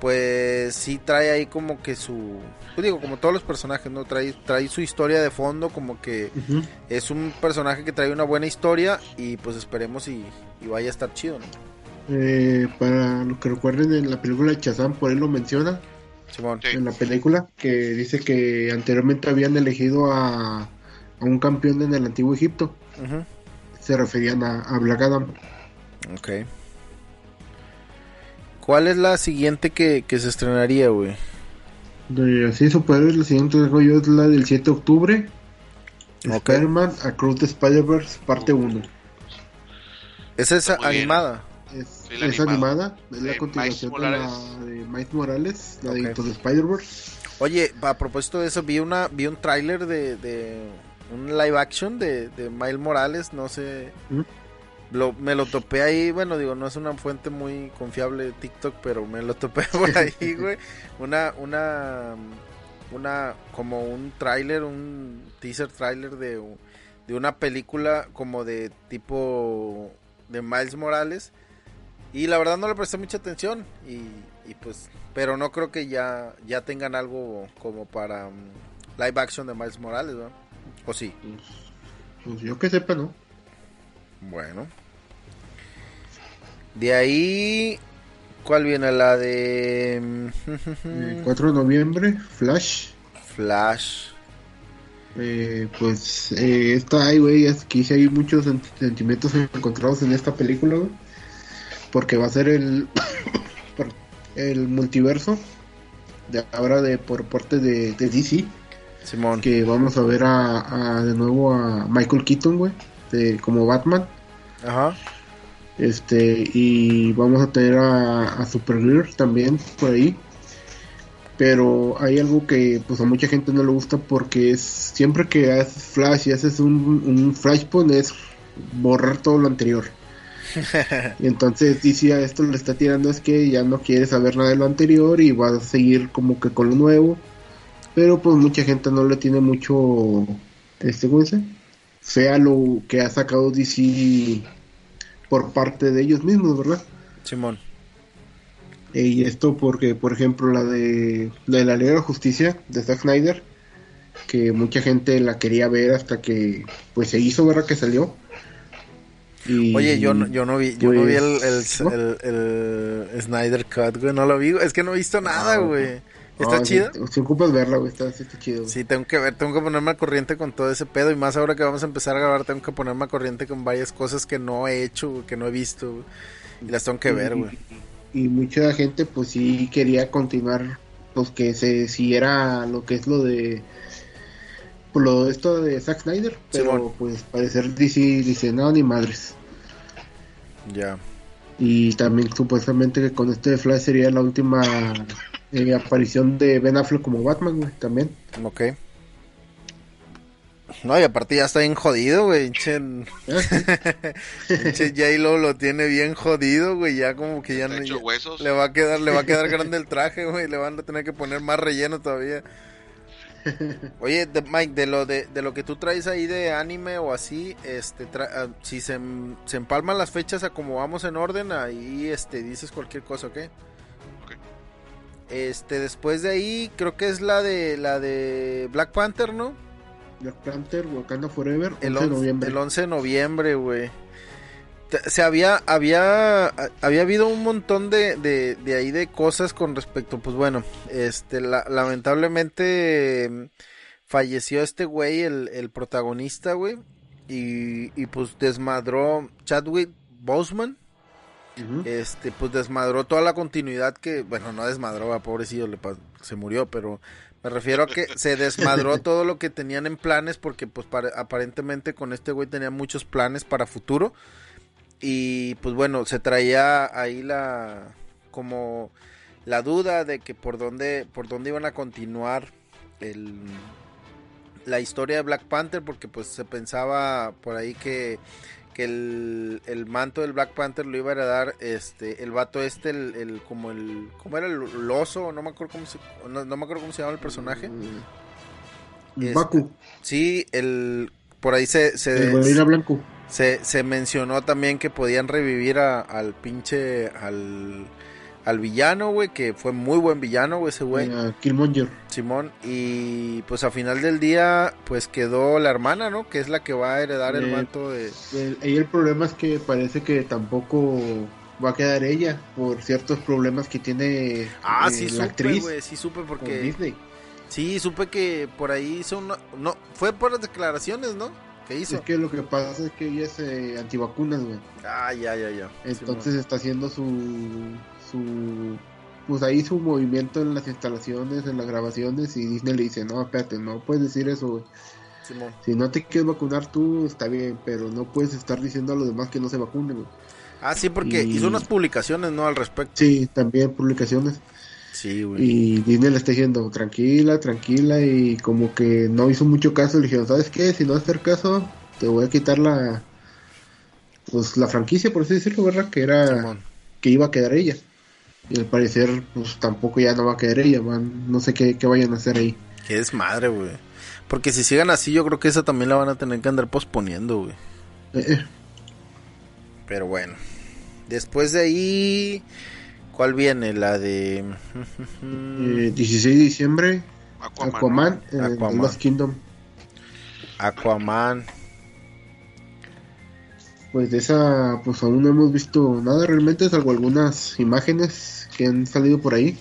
pues sí trae ahí como que su, pues digo, como todos los personajes, ¿no? Trae, trae su historia de fondo, como que es un personaje que trae una buena historia y pues esperemos y, y vaya a estar chido, ¿no? Eh, para lo que recuerden en la película de Shazam, por él lo menciona. Simón. Sí. en la película que dice que anteriormente habían elegido a, a un campeón en el antiguo Egipto. Se referían a, a Black Adam. Ok. ¿Cuál es la siguiente que, que se estrenaría, güey? De así superhéroes, la siguiente que yo es la del 7 de octubre. Ok. Spider-Man Across the Spider-Verse, parte 1. Esa es bien. animada. Es, animada. es la De continuación Miles de la Morales. de Miles Morales, la Ok. de Into the Spider-Verse. Oye, a propósito de eso, vi una vi un tráiler de, de un live action de, de Miles Morales, no sé. ¿Mm? Lo, me lo topé ahí, bueno, digo, no es una fuente muy confiable de TikTok, pero me lo topé por ahí, güey. Una, una, una, como un tráiler, un teaser tráiler de, de una película como de tipo de Miles Morales. Y la verdad no le presté mucha atención y, y pues, pero no creo que ya, ya tengan algo como para mm, live action de Miles Morales, ¿no? ¿O sí? Pues, pues yo que sepa, ¿no? Bueno. De ahí, ¿Cuál viene? La de... Eh, 4 de noviembre, Flash. Flash. Eh, pues eh, esta ay, güey, es que hay muchos sent- sentimientos encontrados en esta película, güey. Porque va a ser el el multiverso de ahora de por parte de, de DC, Simón. que vamos a ver a, a- de nuevo a Michael Keaton, güey, como Batman. Ajá. Este, y vamos a tener a, a Supergirl también por ahí. Pero hay algo que pues a mucha gente no le gusta porque es siempre que haces Flash y haces un, un Flashpoint es borrar todo lo anterior. Y entonces DC a esto le está tirando es que ya no quiere saber nada de lo anterior y va a seguir como que con lo nuevo. Pero pues mucha gente no le tiene mucho, este, ¿cómo se dice? Fe a lo que ha sacado DC por parte de ellos mismos, ¿verdad? Simón. Eh, Y esto porque, por ejemplo, la de la, de la Liga de la Justicia de Zack Snyder, que mucha gente la quería ver hasta que pues se hizo, ¿verdad? Que salió. Y, Oye, yo no, yo no vi, yo no vi el, el, ¿no? el- el Snyder Cut, güey, no lo vi, es que no he visto nada, güey. ¿Está No, chida? Si, si ocupas verla, güey, está, está chido. güey. Sí, tengo que ver, tengo que ponerme al corriente con todo ese pedo y más ahora que vamos a empezar a grabar tengo que ponerme al corriente con varias cosas que no he hecho, güey, que no he visto güey, y las tengo que ver, güey. Y mucha gente pues sí quería continuar, pues que se siguiera lo que es lo de pues, lo esto de Zack Snyder, pero pues parecer DC dice no ni madres. Ya. Y también supuestamente que con este de Flash sería la última eh, aparición de Ben Affleck como Batman, güey, también. Ok. No, y aparte ya está bien jodido, güey. Ah, sí. pinche J-Lo lo tiene bien jodido, güey. Ya como que ya, no, ya- le va a quedar, le va a quedar grande el traje, güey. Le van a tener que poner más relleno todavía. Oye, de- Mike, de lo de, de lo que tú traes ahí de anime o así, este, tra- ah, si se, se empalman las fechas a como vamos en orden, ahí, este, dices cualquier cosa, ¿ok? Ok. Este, después de ahí, creo que es la de la de Black Panther, ¿no? Black Panther, Wakanda Forever, 11 El, de 11 noviembre. el 11 de noviembre, güey. Se había, había, había habido un montón de, de, de ahí de cosas con respecto, pues bueno, este, la- lamentablemente mm, falleció este güey, el, el protagonista, güey, y, y pues desmadró Chadwick Boseman, este, pues desmadró toda la continuidad que, bueno, no desmadró, a pobrecillo, le se murió, pero me refiero a que se desmadró todo lo que tenían en planes, porque pues pare- aparentemente con este güey tenía muchos planes para futuro, y pues bueno, se traía ahí la, como la duda de que por dónde, por dónde iban a continuar el, la historia de Black Panther, porque pues se pensaba por ahí que que el, el manto del Black Panther lo iba a heredar este el vato este el, el- como el cómo era el, el oso no me acuerdo cómo se no, no me acuerdo cómo se llama el personaje Mm. Este, Baku, sí el por ahí se el se, gorila blanco. Se, se mencionó también que podían revivir a- al pinche al al villano güey que fue muy buen villano güey ese güey eh, Killmonger. Simón y pues a final del día pues quedó la hermana no que es la que va a heredar el Eh, manto de El, ahí el problema es que parece que tampoco va a quedar ella por ciertos problemas que tiene Ah, eh, sí la supe, actriz güey, sí supe porque Disney. sí supe que por ahí hizo una no fue por las declaraciones, ¿no? Que hizo. Es que lo que pasa es que ella es eh, antivacunas, güey. Ah, ya, ya, ya. Entonces está haciendo su su pues ahí su movimiento en las instalaciones, en las grabaciones y Disney le dice, "No, espérate, no puedes decir eso, güey. Simón. Si no te quieres vacunar tú, está bien, pero no puedes estar diciendo a los demás que no se vacunen, güey." Ah, sí, porque Y- hizo unas publicaciones, ¿no? Al respecto. Sí, también publicaciones. Sí, güey. Y Disney le está diciendo, tranquila, tranquila, y como que no hizo mucho caso, le dijeron, ¿sabes qué? Si no hacer caso, te voy a quitar la pues la franquicia, por así decirlo, ¿verdad? Que era Simón. que iba a quedar ella. Y al parecer, pues tampoco ya no va a quedar ella, no sé qué, qué vayan a hacer ahí. Qué desmadre, güey. Porque si sigan así, yo creo que esa también la van a tener que andar posponiendo, güey. Eh, eh, Pero bueno. Después de ahí, ¿cuál viene? La de eh, 16 de diciembre, Aquaman. Aquaman, eh, Aquaman. Lost Kingdom. Aquaman. pues de esa, pues aún no hemos visto nada realmente, salvo algunas imágenes que han salido por ahí.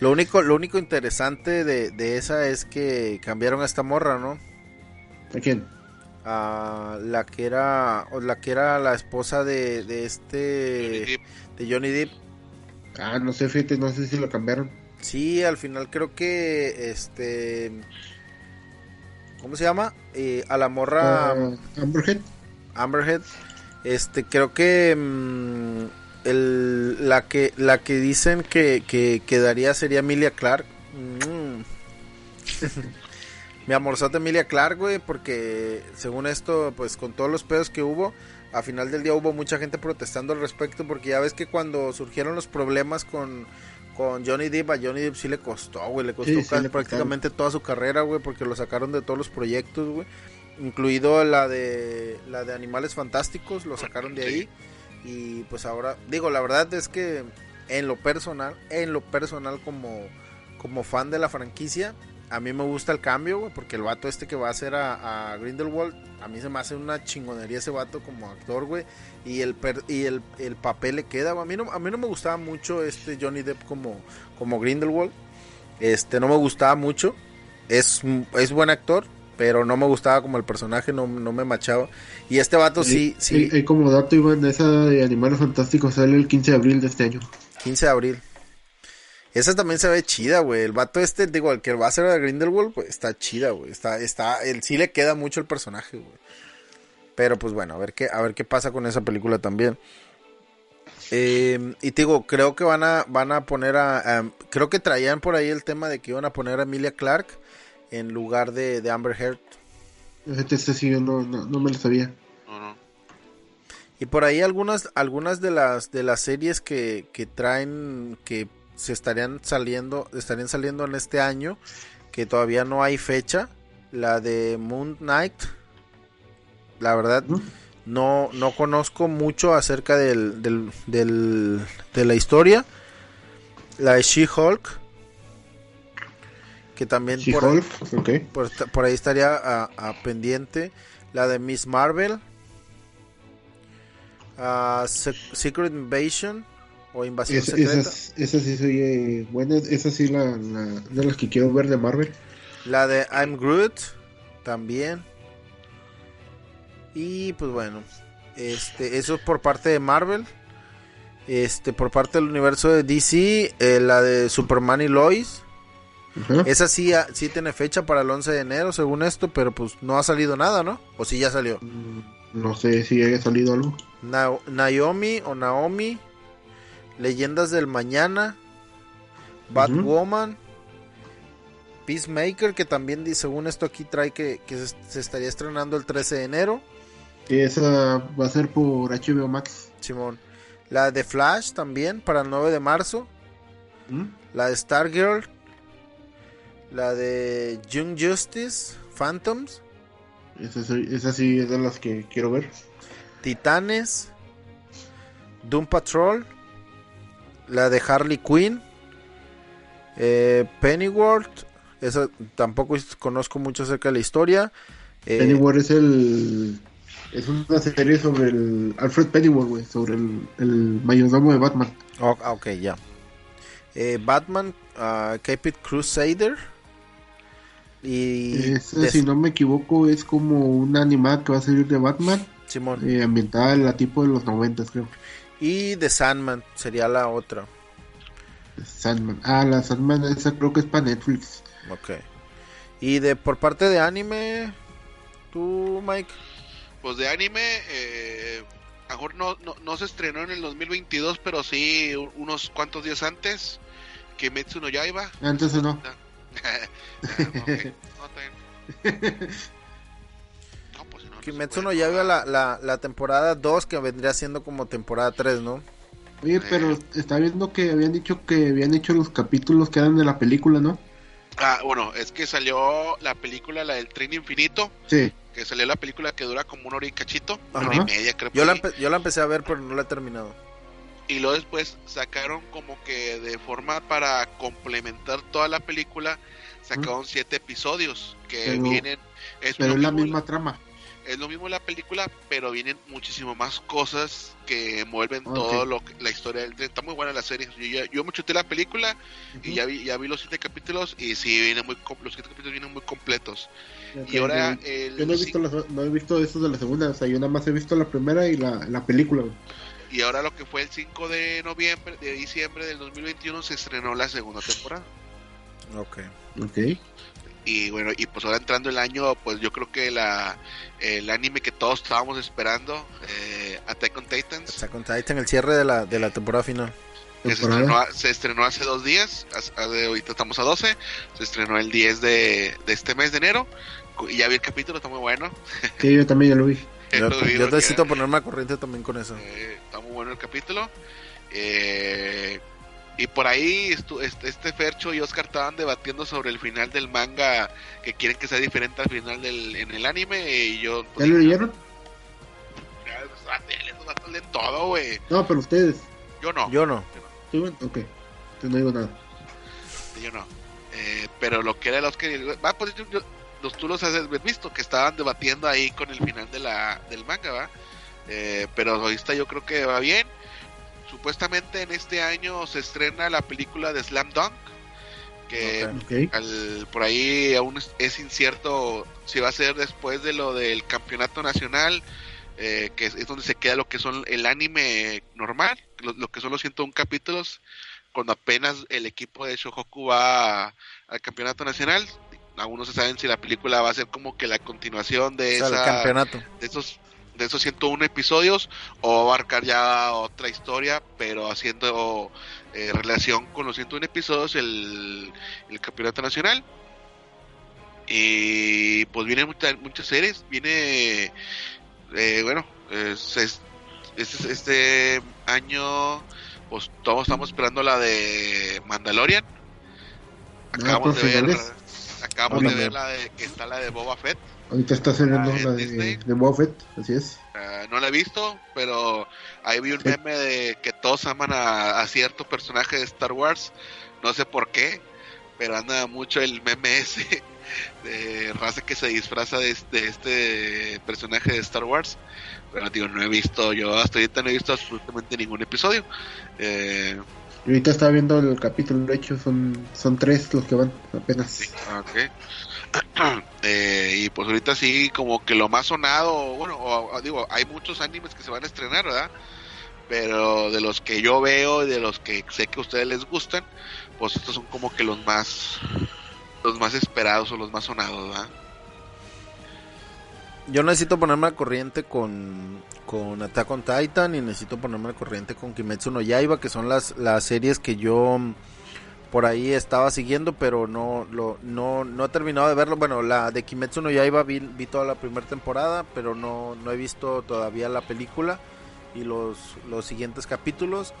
Lo único, lo único interesante de, de esa es que cambiaron a esta morra, ¿no? ¿A quién? A la que era, o la que era la esposa de, de este, de Johnny Depp. Ah, no sé, fíjate, no sé si lo cambiaron. Sí, al final creo que, este, ¿cómo se llama? Eh, a la morra Ah, Amberhead. Amberhead. Este, creo que mm, el, la que la que dicen que, que quedaría sería Emilia Clark. Mm. Mi amorzote Emilia Clark, güey, porque según esto, pues con todos los pedos que hubo, a final del día hubo mucha gente protestando al respecto, porque ya ves que cuando surgieron los problemas con, con Johnny Depp, a Johnny Depp sí le costó, güey, le costó Sí, sí, casi le prácticamente toda su carrera, güey, porque lo sacaron de todos los proyectos, güey, incluido la de la de Animales Fantásticos, lo sacaron de ahí y pues ahora digo, la verdad es que en lo personal, en lo personal como como fan de la franquicia, a mí me gusta el cambio, güey, porque el vato este que va a hacer a, a Grindelwald, a mí se me hace una chingonería ese vato como actor, güey, y el per- y el, el papel le queda, güey. a mí no a mí no me gustaba mucho este Johnny Depp como como Grindelwald. Este no me gustaba mucho. Es es buen actor, pero no me gustaba como el personaje, no, no me machaba. Y este vato sí sí eh, como dato, Iván, esa de Animales Fantásticos sale el 15 de abril de este año. 15 de abril. Esa también se ve chida, güey. El vato este, digo, el que va a ser de Grindelwald, pues está chida, güey. Está, está, él sí le queda mucho el personaje, güey. Pero pues bueno, a ver qué, a ver qué pasa con esa película también. Eh, y te digo, creo que van a, van a poner a, a- creo que traían por ahí el tema de que iban a poner a Emilia Clark en lugar de, de Amber Heard. Este, este sí, yo no, no, no me lo sabía. No, no. Y por ahí algunas, algunas de las de las series que, que traen, que se estarían saliendo, estarían saliendo en este año, que todavía no hay fecha. La de Moon Knight. La verdad, ¿no? no, no conozco mucho acerca del, del, del- de la historia. La de She-Hulk. Que también por, She-Hulk, ok. por, por ahí estaría a, a pendiente. La de Miss Marvel. Se- Secret Invasion. O Invasión Esa, Secreta. esa, esa sí se oye buena, esa sí la, la de las que quiero ver de Marvel. La de I'm Groot. También. Y pues bueno. Este, eso es por parte de Marvel. Este, por parte del universo de DC. eh, la de Superman y Lois. Esa sí, ah, sí tiene fecha para el 11 de enero, según esto. Pero pues no ha salido nada, ¿no? O sí ya salió. Mm, No sé si haya salido algo. Na- Naomi o Naomi, Leyendas del Mañana, Batwoman, Peacemaker, que también según esto aquí trae que, que se, se estaría estrenando el 13 de enero, Esa va a ser por HBO Max. Simón. La de Flash también para el 9 de marzo, ¿Mm? la de Stargirl, la de Young Justice, Phantoms, Esa, sí- esa sí es de las que quiero ver. Titanes, Doom Patrol, la de Harley Quinn, eh, Pennyworth, esa tampoco conozco mucho acerca de la historia. eh, Pennyworth es el. Es una serie sobre el. Alfred Pennyworth, güey. Sobre el, el mayordomo de Batman. oh, ah, ok, ya. Eh, Batman, ah, Caped Crusader. Y Esa, de- si no me equivoco, es como una animada que va a salir de Batman. Simón. eh, ambientada en la tipo de los noventas, creo. Y The Sandman sería la otra. Sandman. Ah, la Sandman, esa creo que es para Netflix. Ok. Y de por parte de anime, tú, Mike. Pues de anime, eh, a lo mejor no, no, no se estrenó en el 2022, pero sí unos cuantos días antes, Kimetsu no Yaiba. Antes o no. Ah, ok. No, está bien. No, Kimetsu no Yaiba la, la, la temporada 2 que vendría siendo como temporada 3, ¿no? Oye, pero está viendo que habían dicho que habían hecho los capítulos que eran de la película, ¿no? Ah, bueno, es que salió la película, la del Tren Infinito, Sí. que salió la película que dura como una hora y cachito, una Ajá. hora y media creo. Yo la, yo la empecé a ver, pero no la he terminado. Y luego después sacaron como que de forma para complementar toda la película, sacaron siete episodios que Pero- vienen... Es Pero es la misma trama. Es lo mismo la película, pero vienen muchísimo más cosas que envuelven Ok. todo lo que, la historia. del- Está muy buena la serie. Yo, ya- yo me chuté la película y ya vi, ya vi los siete capítulos y sí, vienen muy, com- los siete capítulos vienen muy completos. Y ahora yo- el Yo no he visto, la- no he visto esos de la segunda, o sea, yo nada más he visto la primera y la, la película. Y ahora lo que fue el 5 de noviembre, de diciembre del 2021 se estrenó la segunda temporada. Ok. Ok. Y bueno, y pues ahora entrando el año, pues yo creo que la el anime que todos estábamos esperando, eh, Attack on Titans, Attack on Titan, el cierre de la, de la temporada final. que se estrenó, se estrenó hace dos días, hace- hace- ahorita estamos a 12, se estrenó el 10 de, de este mes de enero, y ya vi el capítulo, está muy bueno. Sí, yo también ya lo vi. Yo, Lo vi yo necesito ponerme a corriente también con eso. eh, está muy bueno el capítulo. Eh, y por ahí estu- este, este Fercho y Oscar estaban debatiendo sobre el final del manga que quieren que sea diferente al final del en el anime y yo ¿Ya pues, lo leyeron? ya, vatos- esos vatos leen todo, güey. No, pero ustedes. Yo no. Yo no. Sí, bueno, ok. Entonces no digo nada. yo no. Eh, pero lo que era el Oscar y el... Va, pues yo, yo- los, tú los has visto, que estaban debatiendo ahí con el final de la, del manga, ¿va? Eh, pero ahorita yo creo que va bien. Supuestamente en este año se estrena la película de Slam Dunk, que al, por ahí aún es, es incierto si va a ser después de lo del campeonato nacional, eh, que es, es donde se queda lo que son el anime normal, lo, lo que son los 101 capítulos, cuando apenas el equipo de Shohoku va a- al campeonato nacional. Aún no se saben si la película va a ser como que la continuación de, O sea, esa, campeonato. de esos de esos 101 episodios o abarcar ya otra historia, pero haciendo eh, relación con los 101 episodios el, el campeonato nacional. Y pues vienen muchas, muchas series, viene, eh, bueno, es- es- este, este año pues todos estamos esperando la de Mandalorian. Acabamos por de ver, acabamos de ver la de que está la de Boba Fett. Ahorita está saliendo Ah, la de, de Boba Fett, así es. Ah, no la he visto, pero ahí vi un Sí. meme de que todos aman a, a cierto personaje de Star Wars. No sé por qué, pero anda mucho el meme ese de raza que se disfraza de, de este personaje de Star Wars. Pero digo, no he visto, yo hasta ahorita no he visto absolutamente ningún episodio. Eh, Y ahorita estaba viendo el capítulo, de hecho son, son tres los que van apenas. Sí, ok. Eh, y pues ahorita sí, como que lo más sonado, bueno, o- digo, hay muchos animes que se van a estrenar, ¿verdad? Pero de los que yo veo y de los que sé que a ustedes les gustan, pues estos son como que los más, los más esperados o los más sonados, ¿verdad? Yo necesito ponerme al corriente con, con Attack on Titan y necesito ponerme al corriente con Kimetsu no Yaiba, que son las, las series que yo por ahí estaba siguiendo, pero no, lo, no, no he terminado de verlo. Bueno, la de Kimetsu no Yaiba vi, vi toda la primera temporada, pero no, no he visto todavía la película y los, los siguientes capítulos.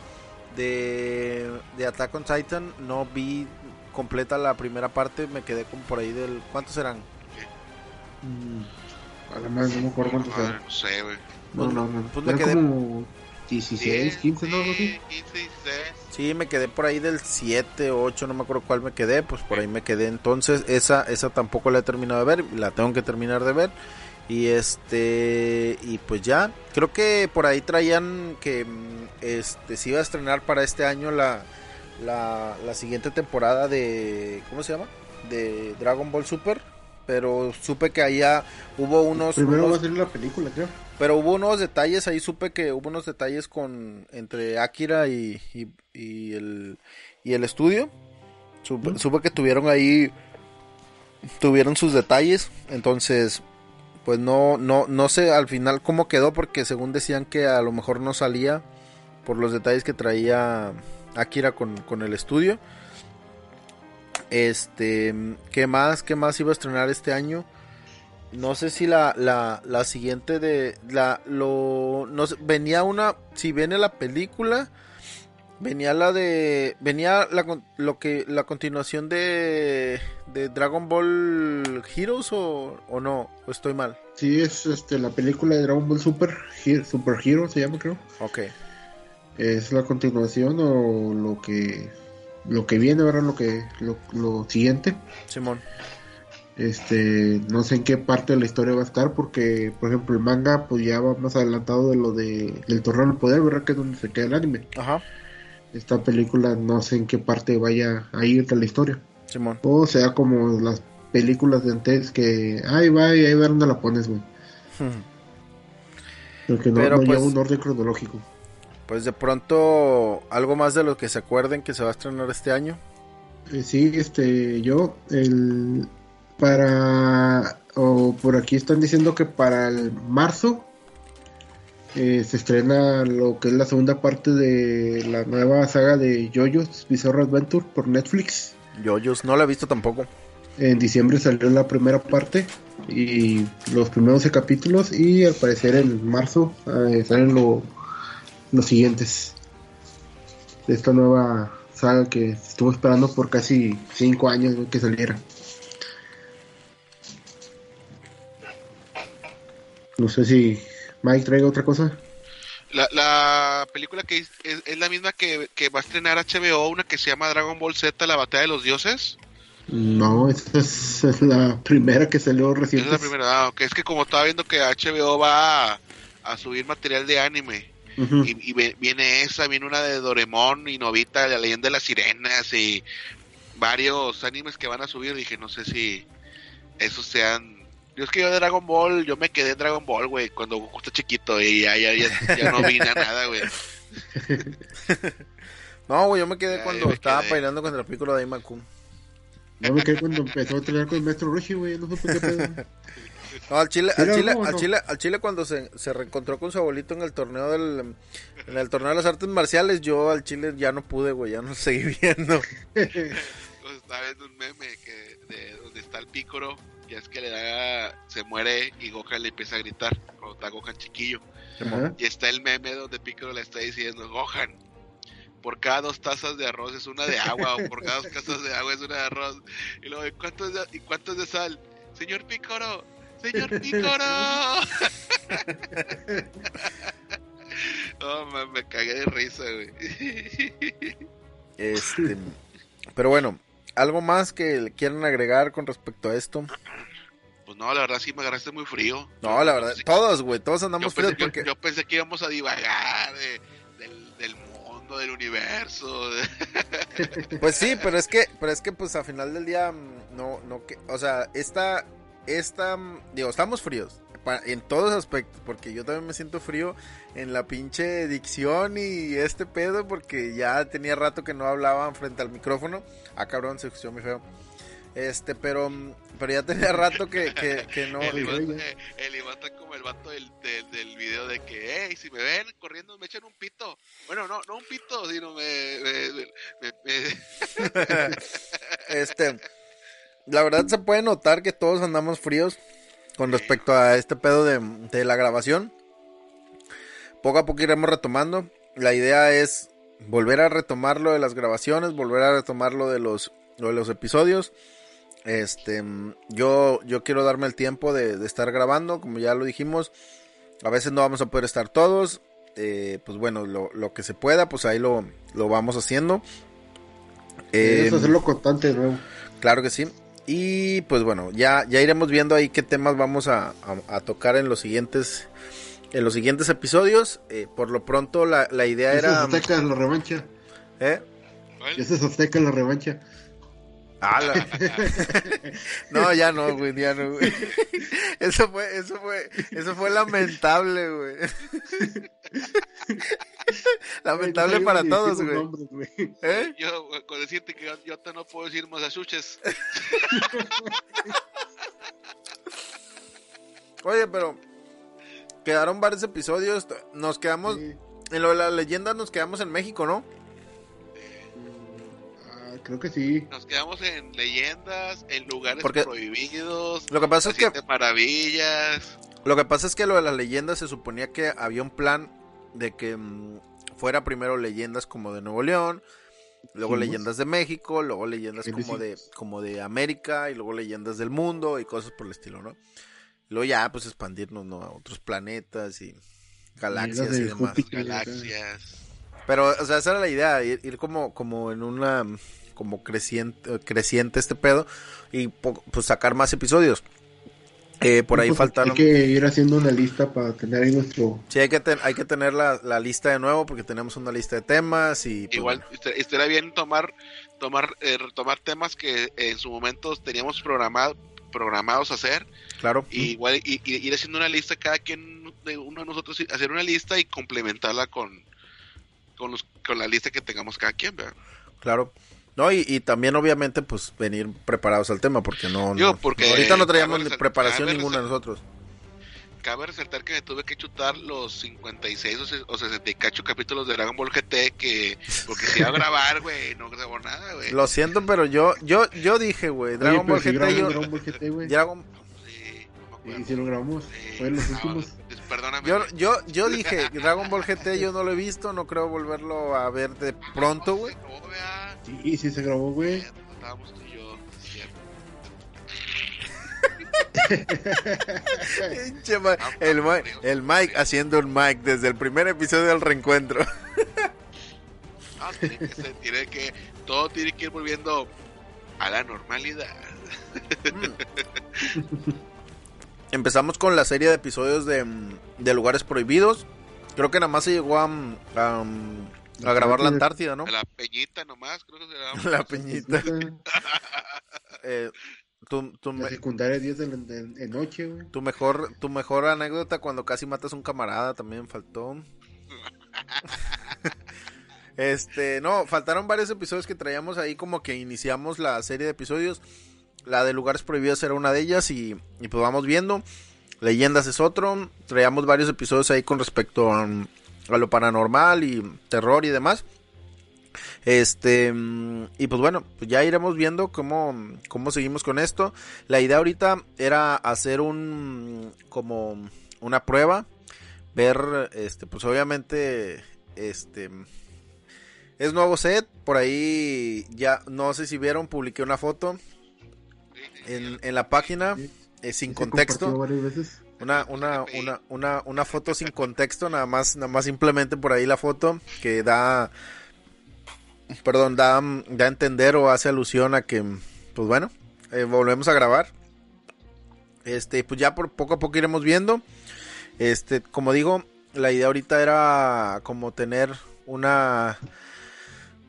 De, de Attack on Titan no vi completa la primera parte, me quedé como por ahí del... ¿Cuántos eran? Mm, Además, no me acuerdo cuántos Madre, eran. no sé, güey. No, no, no. Pues me quedé- como 16, 15, ¿no? Algo así. Sí, 15, 16. Sí, me quedé por ahí del 7, 8, no me acuerdo cuál me quedé, pues por ahí me quedé. Entonces, esa esa tampoco la he terminado de ver, la tengo que terminar de ver. Y este y pues ya, creo que por ahí traían que mm, este se iba a estrenar para este año la la, la siguiente temporada de ¿cómo se llama? de Dragon Ball Super, pero supe que allá hubo unos, Primero unos- va a salir la película, creo. pero hubo unos detalles, ahí supe que hubo unos detalles con entre Akira y, y, y el, y el estudio. Supe, Mm. supe que tuvieron ahí, tuvieron sus detalles, entonces, pues no, no, no sé al final cómo quedó, porque según decían que a lo mejor no salía por los detalles que traía Akira con, con el estudio. Este, ¿qué más? ¿Qué más iba a estrenar este año? No sé si la, la, la siguiente de la lo no sé, venía una si viene la película venía la de venía la lo que la continuación de de Dragon Ball Heroes o, o no o estoy mal. Sí, es este, la película de Dragon Ball Super, He- Super Hero se llama, creo. Ok. Es la continuación o lo que lo que viene ahora, lo que lo, lo siguiente. Simón. Este, no sé en qué parte de la historia va a estar, porque, por ejemplo, el manga, pues ya va más adelantado de lo de, del Torneo del Poder, ¿verdad? Que es donde se queda el anime. Ajá. Esta película, no sé en qué parte vaya a ir de la historia. Simón. O sea, como las películas de antes que, ay, va, y ahí va donde la pones, güey. Porque no, Pero, no lleva pues- un orden cronológico. Pues de pronto, algo más de lo que se acuerden que se va a estrenar este año. Eh, sí, este, yo, el, para, o por aquí están diciendo que para el marzo eh, se estrena lo que es la segunda parte de la nueva saga de JoJo's Bizarre Adventure por Netflix. Yoyos, no la he visto tampoco. En diciembre salió la primera parte y los primeros 12 capítulos y al parecer en marzo eh, salen lo- los siguientes de esta nueva saga que estuvo esperando por casi 5 años que saliera. No sé si Mike traiga otra cosa. La, la película que es, es- es la misma que, que va a estrenar HBO, una que se llama Dragon Ball Z, la batalla de los dioses. No, esta es, es la primera que salió Esa recién. es la primera. Ah, es que como estaba viendo que HBO va a, a subir material de anime. Y, y viene esa, viene una de Doremon y Novita, la leyenda de las sirenas y varios animes que van a subir. Dije, no sé si esos sean. Yo es que yo de Dragon Ball, yo me quedé en Dragon Ball, güey, cuando Goku está chiquito y ya, ya, ya, ya no vine a nada, güey. No, güey, yo me quedé Ay, cuando me estaba quedé. bailando contra el piccolo de Aimakun. Yo me quedé cuando empezó a entrenar con el maestro Roshi, güey. No supe qué pedo. No, al Chile, ¿Sí al Chile, al no? Chile, al Chile cuando se, se reencontró con su abuelito en el torneo del en el torneo de las artes marciales, yo al Chile ya no pude, güey, ya no seguí viendo. Pues estaba viendo un meme que de donde está el pícoro, ya es que le da, se muere y Gohan le empieza a gritar, cuando está Gohan chiquillo. Ajá. Y está el meme donde Piccolo le está diciendo, Gohan, por cada dos tazas de arroz es una de agua, o por cada dos tazas de agua es una de arroz. Y luego, ¿y cuánto es de, ¿y cuánto es de sal? Señor Piccolo, señor Piccolo. no, me, me cagué de risa, güey. Este, pero bueno, algo más que le quieran agregar con respecto a esto. Pues no, la verdad sí me agarraste muy frío. No, la verdad, Sí. todos, güey, todos andamos fríos yo- porque yo pensé que íbamos a divagar de- del, del mundo, del universo. de- Pues sí, pero es que, pero es que pues a final del día mm, no, no que, o sea, esta, esta, mm, digo, estamos fríos en todos aspectos, porque yo también me siento frío en la pinche dicción y este pedo, porque ya tenía rato que no hablaban frente al micrófono. Ah, cabrón, se escuchó muy feo. Este, pero, mm, pero ya tenía rato que, que, que no. el, Iván, eh, el Iván está como el vato del, del, del video de que, hey, si me ven corriendo me echan un pito. Bueno, no, no un pito, sino me... me- me- me- me- Este, la verdad se puede notar que todos andamos fríos con respecto a este pedo de, de la grabación. Poco a poco iremos retomando. La idea es volver a retomar lo de las grabaciones, volver a retomar lo de los, lo de los episodios. Este, yo, yo quiero darme el tiempo de, de estar grabando, como ya lo dijimos. A veces no vamos a poder estar todos. eh, pues bueno, lo, lo que se pueda, pues ahí lo, lo vamos haciendo. Em, hacerlo constante nuevo. Claro que sí. Y pues bueno, ya, ya iremos viendo ahí qué temas vamos a, a- a tocar en los siguientes en los siguientes episodios. Eh, por lo pronto la, la idea era... se azteca en la revancha. ¿Eh? ¿Cuál? Ya se azteca en la revancha. Ah, la- No, ya no, güey, ya no, güey. Eso fue, eso fue, eso fue lamentable, güey. Lamentable para todos, güey. nombres, güey. ¿Eh? Yo, con decirte que yo, yo te no puedo decir Massachusetts. Oye, pero quedaron varios episodios. Nos quedamos, Sí. en lo de la leyenda nos quedamos en México, ¿no? Ah, creo que sí. Nos quedamos en leyendas, en lugares Porque- prohibidos, Lo que pasa es que maravillas. Lo que pasa es que lo de las leyendas se suponía que había un plan de que mm, fuera primero leyendas como de Nuevo León, luego Sí, leyendas de México, luego leyendas como de como de América y luego leyendas del mundo y cosas por el estilo, ¿no? Luego ya pues expandirnos ¿no? a otros planetas y galaxias de y demás. Júpiter. Galaxias. Pero o sea, esa era la idea, ir, ir como como en una como creciente, creciente este pedo y pues sacar más episodios. Eh, por ahí Pues, faltaron. Hay que ir haciendo una lista para tener ahí nuestro. Sí, hay que, ten- hay que tener la, la lista de nuevo porque tenemos una lista de temas y... pues, Igual bueno. est- estaría bien tomar, tomar, eh, retomar temas que en su momento teníamos programado, programados hacer. claro. Y igual y, y ir haciendo una lista, cada quien de uno de nosotros hacer una lista y complementarla con, con, los, con la lista que tengamos cada quien, ¿verdad? Claro. No, y, y también obviamente pues venir preparados al tema porque no... No- porque ahorita no traíamos ni preparación ninguna nosotros. Cabe resaltar que me tuve que chutar los 56 o, se- o 60 y cacho capítulos de Dragon Ball GT que porque si iba a grabar, güey, no grabó nada, güey. Lo siento, pero yo yo yo dije, güey, Dragon Ball si GT yo... Dragon Ball GT, güey. Dragon- Sí, no Y si lo grabamos. Sí, Fue en los últimos. Perdóname. Yo, yo, yo dije, Dragon Ball GT yo no lo he visto, no creo volverlo a ver de pronto, güey. No, Sí, sí se grabó, güey. Estábamos tú y yo, cierto. Pinche ma- El, Ma- el Mike haciendo un Mike desde el primer episodio del reencuentro. Ah, tiene que ser- tiene que, todo tiene que ir volviendo a la normalidad. Empezamos con la serie de episodios de, mm, de lugares prohibidos. Creo que nada más se llegó a, mm, a, mm, a grabar la Antártida, ¿no? La peñita nomás, creo que se llama. La peñita. Eh, tu, tu La me- secundaria 10 de, de- de noche, güey. tu mejor, tu mejor anécdota cuando casi matas a un camarada también faltó. Este, no, faltaron varios episodios que traíamos ahí como que iniciamos la serie de episodios. La de lugares prohibidos era una de ellas y, y pues vamos viendo. Leyendas es otro. Traíamos varios episodios ahí con respecto a, a lo paranormal y terror y demás. Este, y pues bueno, pues ya iremos viendo cómo, cómo seguimos con esto. La idea ahorita era hacer un, como una prueba. Ver, este, pues obviamente, este, es nuevo set. Por ahí ya, no sé si vieron, publiqué una foto en, en la página eh, sin contexto. veces. Una, una, una, una, una foto sin contexto, nada más, nada más simplemente por ahí la foto que da, perdón, da, da a entender o hace alusión a que, pues bueno, eh, volvemos a grabar. Este, pues ya por poco a poco iremos viendo. Este, como digo, la idea ahorita era como tener una,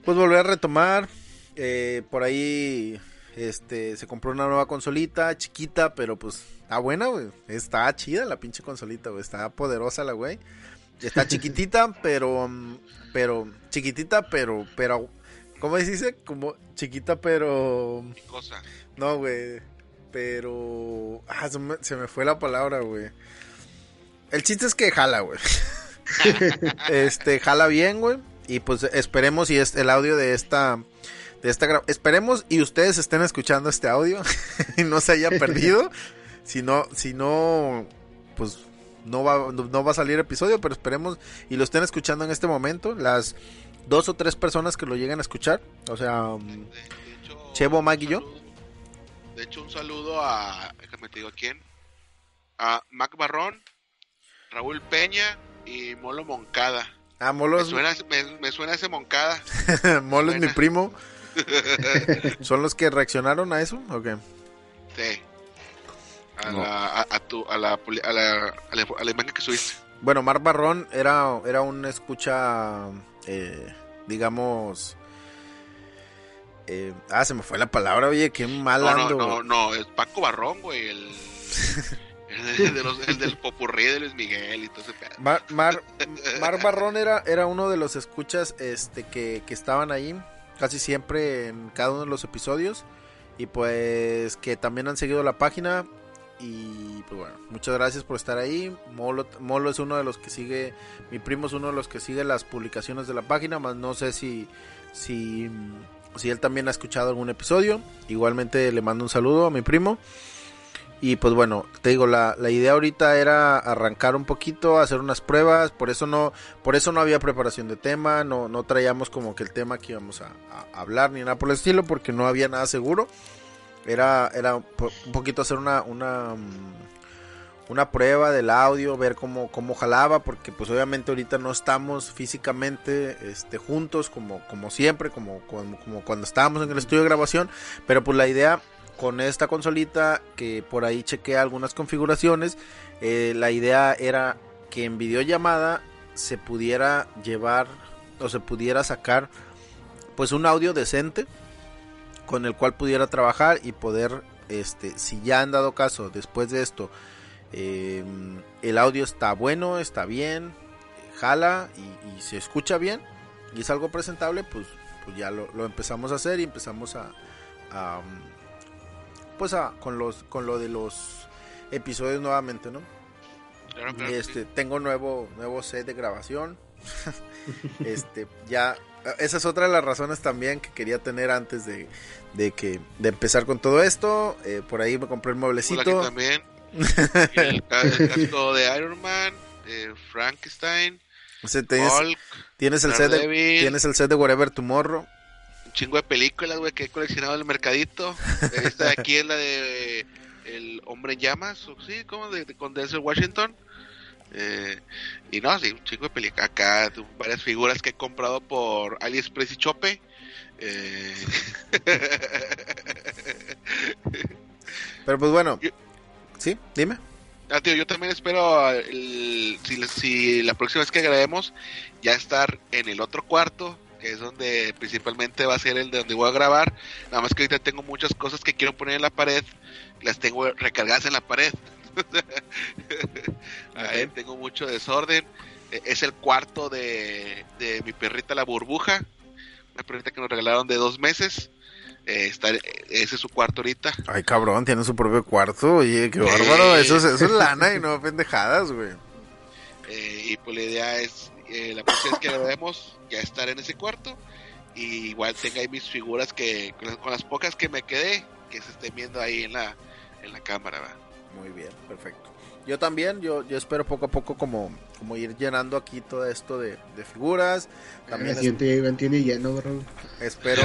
pues volver a retomar. eh, por ahí, este, se compró una nueva consolita, chiquita, pero pues está buena, güey. Está chida la pinche consolita, güey. Está poderosa la güey. Está chiquitita, pero, pero, chiquitita, pero, pero, ¿cómo se dice? Como chiquita, pero, Cosa. no, güey. Pero, ah, se me, se me fue la palabra, güey. El chiste es que jala, güey. este, jala bien, güey. Y pues esperemos y es el audio de esta de esta esperemos y ustedes estén escuchando este audio y no se haya perdido. Si no si no pues no va no, no va a salir episodio, pero esperemos y lo estén escuchando en este momento las dos o tres personas que lo lleguen a escuchar, o sea, De, um, de hecho, Chevo, Mike y yo. De hecho, un saludo a, déjame te digo a quién, a Mac Barrón, Raúl Peña y Molo Moncada. ah, Me Molo, es- suena, me, me suena ese Moncada. Molo es mi primo. ¿Son los que reaccionaron a eso? Ok. Sí. A, No. la, a, tu, a, la, a, la, a, la, a la imagen que subiste. Bueno, Mar Barrón era, era un escucha, eh, digamos... eh, ah, se me fue la palabra, oye, qué mal No, no, ando. no, no, es Paco Barrón, güey, el, el, de los, el del popurrí de Luis Miguel y todo ese pedo. Mar, Mar, Mar Barrón era, era uno de los escuchas este, que, que estaban ahí casi siempre en cada uno de los episodios y pues que también han seguido la página y pues bueno, muchas gracias por estar ahí. Molo, Molo es uno de los que sigue, mi primo es uno de los que sigue las publicaciones de la página, más no sé si, si, si él también ha escuchado algún episodio. Igualmente le mando un saludo a mi primo. Y pues bueno, te digo, la, la idea ahorita era arrancar un poquito, hacer unas pruebas, por eso no, por eso no había preparación de tema, no, no traíamos como que el tema que íbamos a, a hablar ni nada por el estilo, porque no había nada seguro. Era, era un poquito hacer una, una, mm, una prueba del audio, ver cómo, cómo jalaba, porque pues obviamente ahorita no estamos físicamente este, juntos como, como siempre, como, como, como cuando estábamos en el estudio de grabación, pero pues la idea con esta consolita que por ahí chequeé algunas configuraciones, eh, la idea era que en videollamada se pudiera llevar o se pudiera sacar pues un audio decente con el cual pudiera trabajar y poder este si ya han dado caso después de esto eh, el audio está bueno está bien jala y, se escucha bien y es algo presentable pues pues ya lo, empezamos a hacer y empezamos a, pues a con los con lo de los episodios nuevamente no este tengo nuevo nuevo set de grabación. Este, ya, esa es otra de las razones también que quería tener antes de, que, de empezar con todo esto. Eh, por ahí me compré el mueblecito. también. el, casco de Iron Man, eh, Frankenstein, tienes, el set de, tienes el set de Whatever Tomorrow. Un chingo de películas, güey, que he coleccionado en el mercadito. Esta de aquí es la de El Hombre en Llamas, ¿sí? ¿Cómo? De, de, con Denzel Washington. Eh, y no, sí, un chico de película acá, varias figuras que he comprado por AliExpress y Chope. Eh... Pero pues bueno, sí, dime. Ah, tío, yo también espero si, si, la próxima vez que grabemos ya estar en el otro cuarto, que es donde principalmente va a ser el de donde voy a grabar. Nada más que ahorita tengo muchas cosas que quiero poner en la pared, las tengo recargadas en la pared. Ahí tengo mucho desorden. E, es el cuarto de, mi perrita la burbuja. Una perrita que nos regalaron de dos meses. Eh, está, ese es su cuarto ahorita. Ay, cabrón, tiene su propio cuarto. Oye, qué bárbaro. Eso, es, lana y no pendejadas, güey. Eh, y pues la idea es, eh, la próxima vez que lo vemos, ya estar en ese cuarto. Y igual tenga ahí mis figuras que, con las, pocas que me quedé, que se estén viendo ahí en la, en la cámara, ¿va? Muy bien, perfecto. Yo también, yo, yo espero poco a poco como, como ir llenando aquí todo esto de, figuras. También tiene lleno, bro. Espero.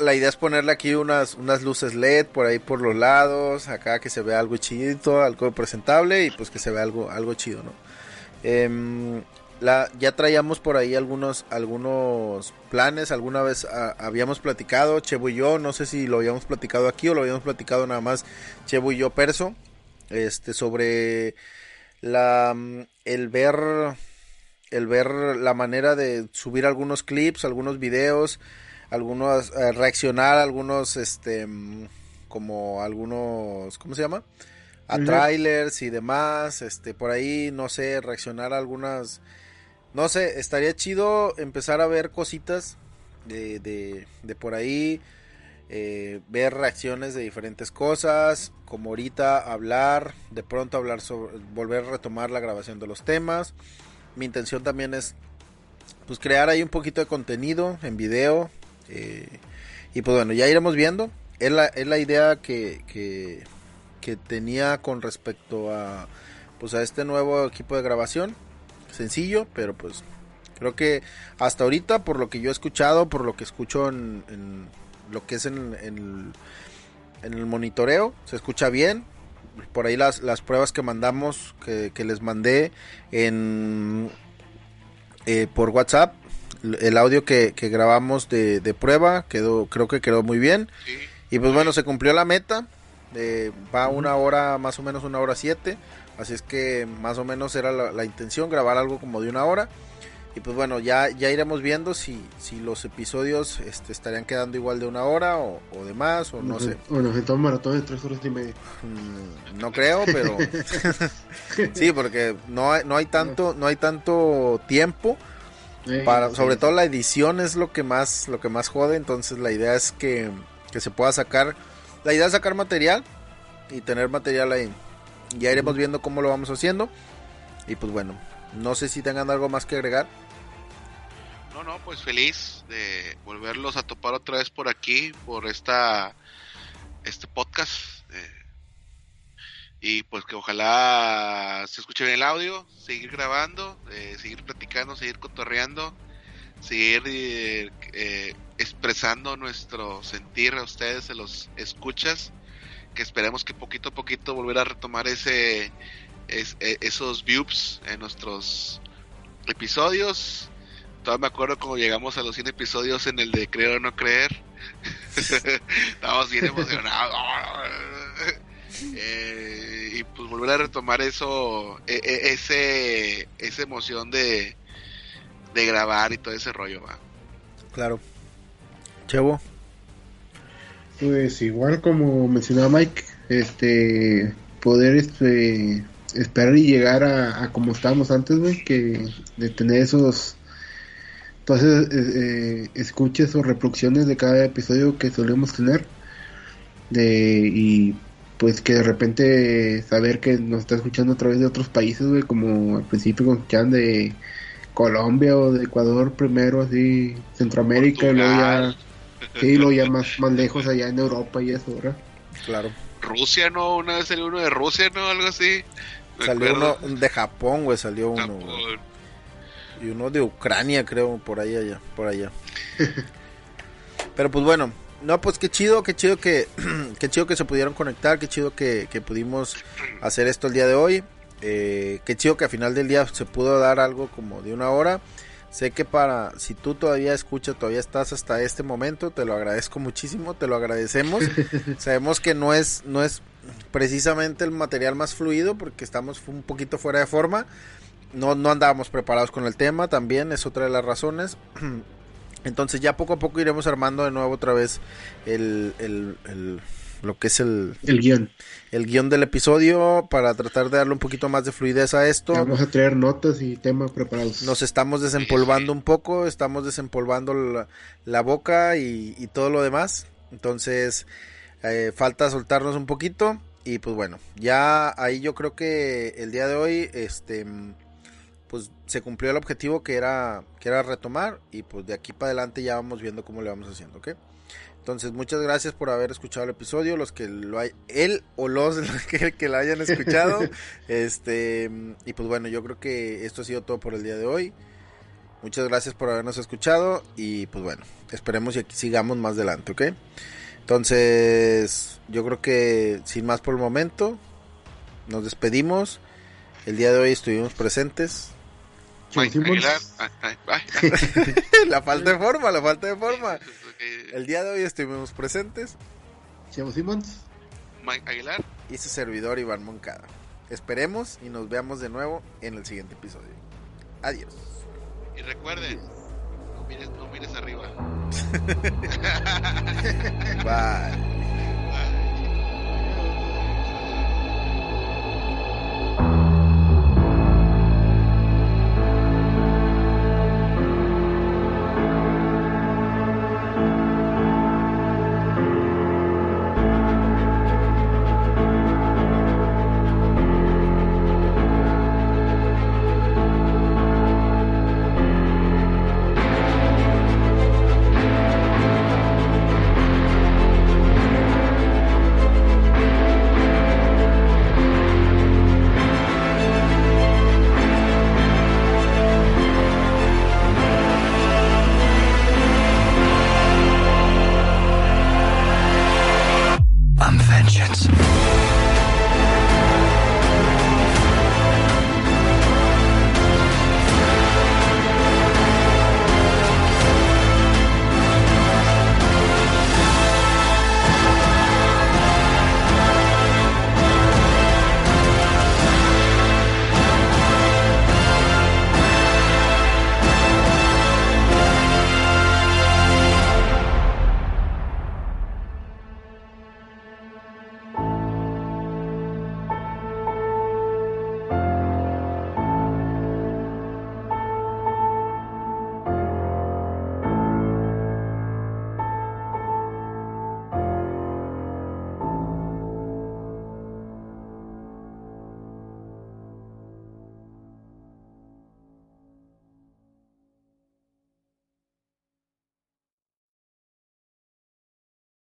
la, idea es ponerle aquí unas, unas luces LED por ahí por los lados, acá que se vea algo chidito, algo presentable y pues que se vea algo, algo chido, ¿no? Em, la, ya traíamos por ahí algunos, algunos planes, alguna vez ah, habíamos platicado, Chevo y yo, no sé si lo habíamos platicado aquí o lo habíamos platicado nada más Chevo y yo perso, este, sobre la, el ver, el ver la manera de subir algunos clips, algunos videos, algunos, eh, reaccionar algunos, este, como algunos, ¿cómo se llama? A trailers y demás, este, por ahí, no sé, reaccionar a algunas no sé, estaría chido empezar a ver cositas de, de, de por ahí, eh, ver reacciones de diferentes cosas, como ahorita hablar, de pronto hablar sobre, volver a retomar la grabación de los temas. Mi intención también es, pues, crear ahí un poquito de contenido en video. Eh, y pues bueno, ya iremos viendo. Es la, es la idea que, que, que tenía con respecto a, pues, a este nuevo equipo de grabación sencillo, pero pues creo que hasta ahorita, por lo que yo he escuchado, por lo que escucho en, lo que es en, en, el monitoreo, se escucha bien. Por ahí las, las pruebas que mandamos, que, les mandé en eh, por WhatsApp, el audio que, grabamos de, prueba quedó, creo que quedó muy bien. Y pues bueno, se cumplió la meta. Eh, va una hora, más o menos una hora siete. Así es que más o menos era la, intención, grabar algo como de una hora. Y pues bueno, ya, ya iremos viendo si, si los episodios este, estarían quedando igual de una hora o, de más, o no sé. Bueno, un maratón de tres horas y media. Mm, no creo, pero sí, porque no hay, no hay tanto, no hay tanto tiempo. para, sobre todo la edición es lo que más, lo que más jode. Entonces la idea es que, que se pueda sacar. La idea es sacar material y tener material ahí. Ya iremos viendo cómo lo vamos haciendo. Y pues bueno, no sé si tengan algo más que agregar. No, no, pues feliz de volverlos a topar otra vez por aquí, por esta este podcast. Eh, y pues que ojalá se escuche bien el audio, seguir grabando, eh, seguir platicando, seguir cotorreando, seguir eh, expresando nuestro sentir a ustedes, se los escuchas que esperemos que poquito a poquito volver a retomar ese es, e, esos views en nuestros episodios. Todavía me acuerdo cuando llegamos a los 100 episodios en el de creer o no creer. Estábamos bien emocionados. Eh, y pues volver a retomar eso, e, e, ese, esa emoción de, de grabar y todo ese rollo, va. Claro. Chevo. Pues igual como mencionaba Mike, este poder este esperar y llegar a, como estábamos antes, güey, que de tener esos entonces eh, eh, escuches o reproducciones de cada episodio que solemos tener de y pues que de repente saber que nos está escuchando a través de otros países, güey, como al principio escuchaban de Colombia o de Ecuador primero, así, Centroamérica, y luego ya, sí, luego ya más, más lejos allá en Europa y eso, ¿verdad? Claro. Rusia, ¿no? Una vez salió uno de Rusia, ¿no? Algo así. salió uno de Japón, güey, salió uno. Y uno de Ucrania, creo, por ahí allá, por allá. Pero pues bueno, no, pues qué chido, qué chido que, qué chido que se pudieron conectar, qué chido que, que pudimos hacer esto el día de hoy. Eh, qué chido que al final del día se pudo dar algo como de una hora. Sé que para, si tú todavía escuchas, todavía estás hasta este momento, te lo agradezco muchísimo, te lo agradecemos. Sabemos que no es, no es precisamente el material más fluido porque estamos un poquito fuera de forma. No, no andábamos preparados con el tema, también es otra de las razones. Entonces ya poco a poco iremos armando de nuevo otra vez el, el, lo que es el, el guion. El guion del episodio para tratar de darle un poquito más de fluidez a esto. Vamos a traer notas y temas preparados. Nos estamos desempolvando un poco, estamos desempolvando la, la boca y, y, todo lo demás. Entonces eh, falta soltarnos un poquito y pues bueno, ya ahí yo creo que el día de hoy este pues se cumplió el objetivo que era que era retomar y pues de aquí para adelante ya vamos viendo cómo le vamos haciendo, ¿ok? Entonces, muchas gracias por haber escuchado el episodio, los que lo hay, él o los que, que lo hayan escuchado. este, y pues bueno, yo creo que esto ha sido todo por el día de hoy. Muchas gracias por habernos escuchado y pues bueno, esperemos y aquí sigamos más adelante, ¿ok? Entonces, yo creo que sin más por el momento, nos despedimos. El día de hoy estuvimos presentes. la falta de forma, la falta de forma. El día de hoy estuvimos presentes. Chavo Simons. Mike Aguilar. Y su servidor Iván Moncada. Esperemos y nos veamos de nuevo en el siguiente episodio. Adiós. Y recuerden, no mires, no mires arriba. Bye.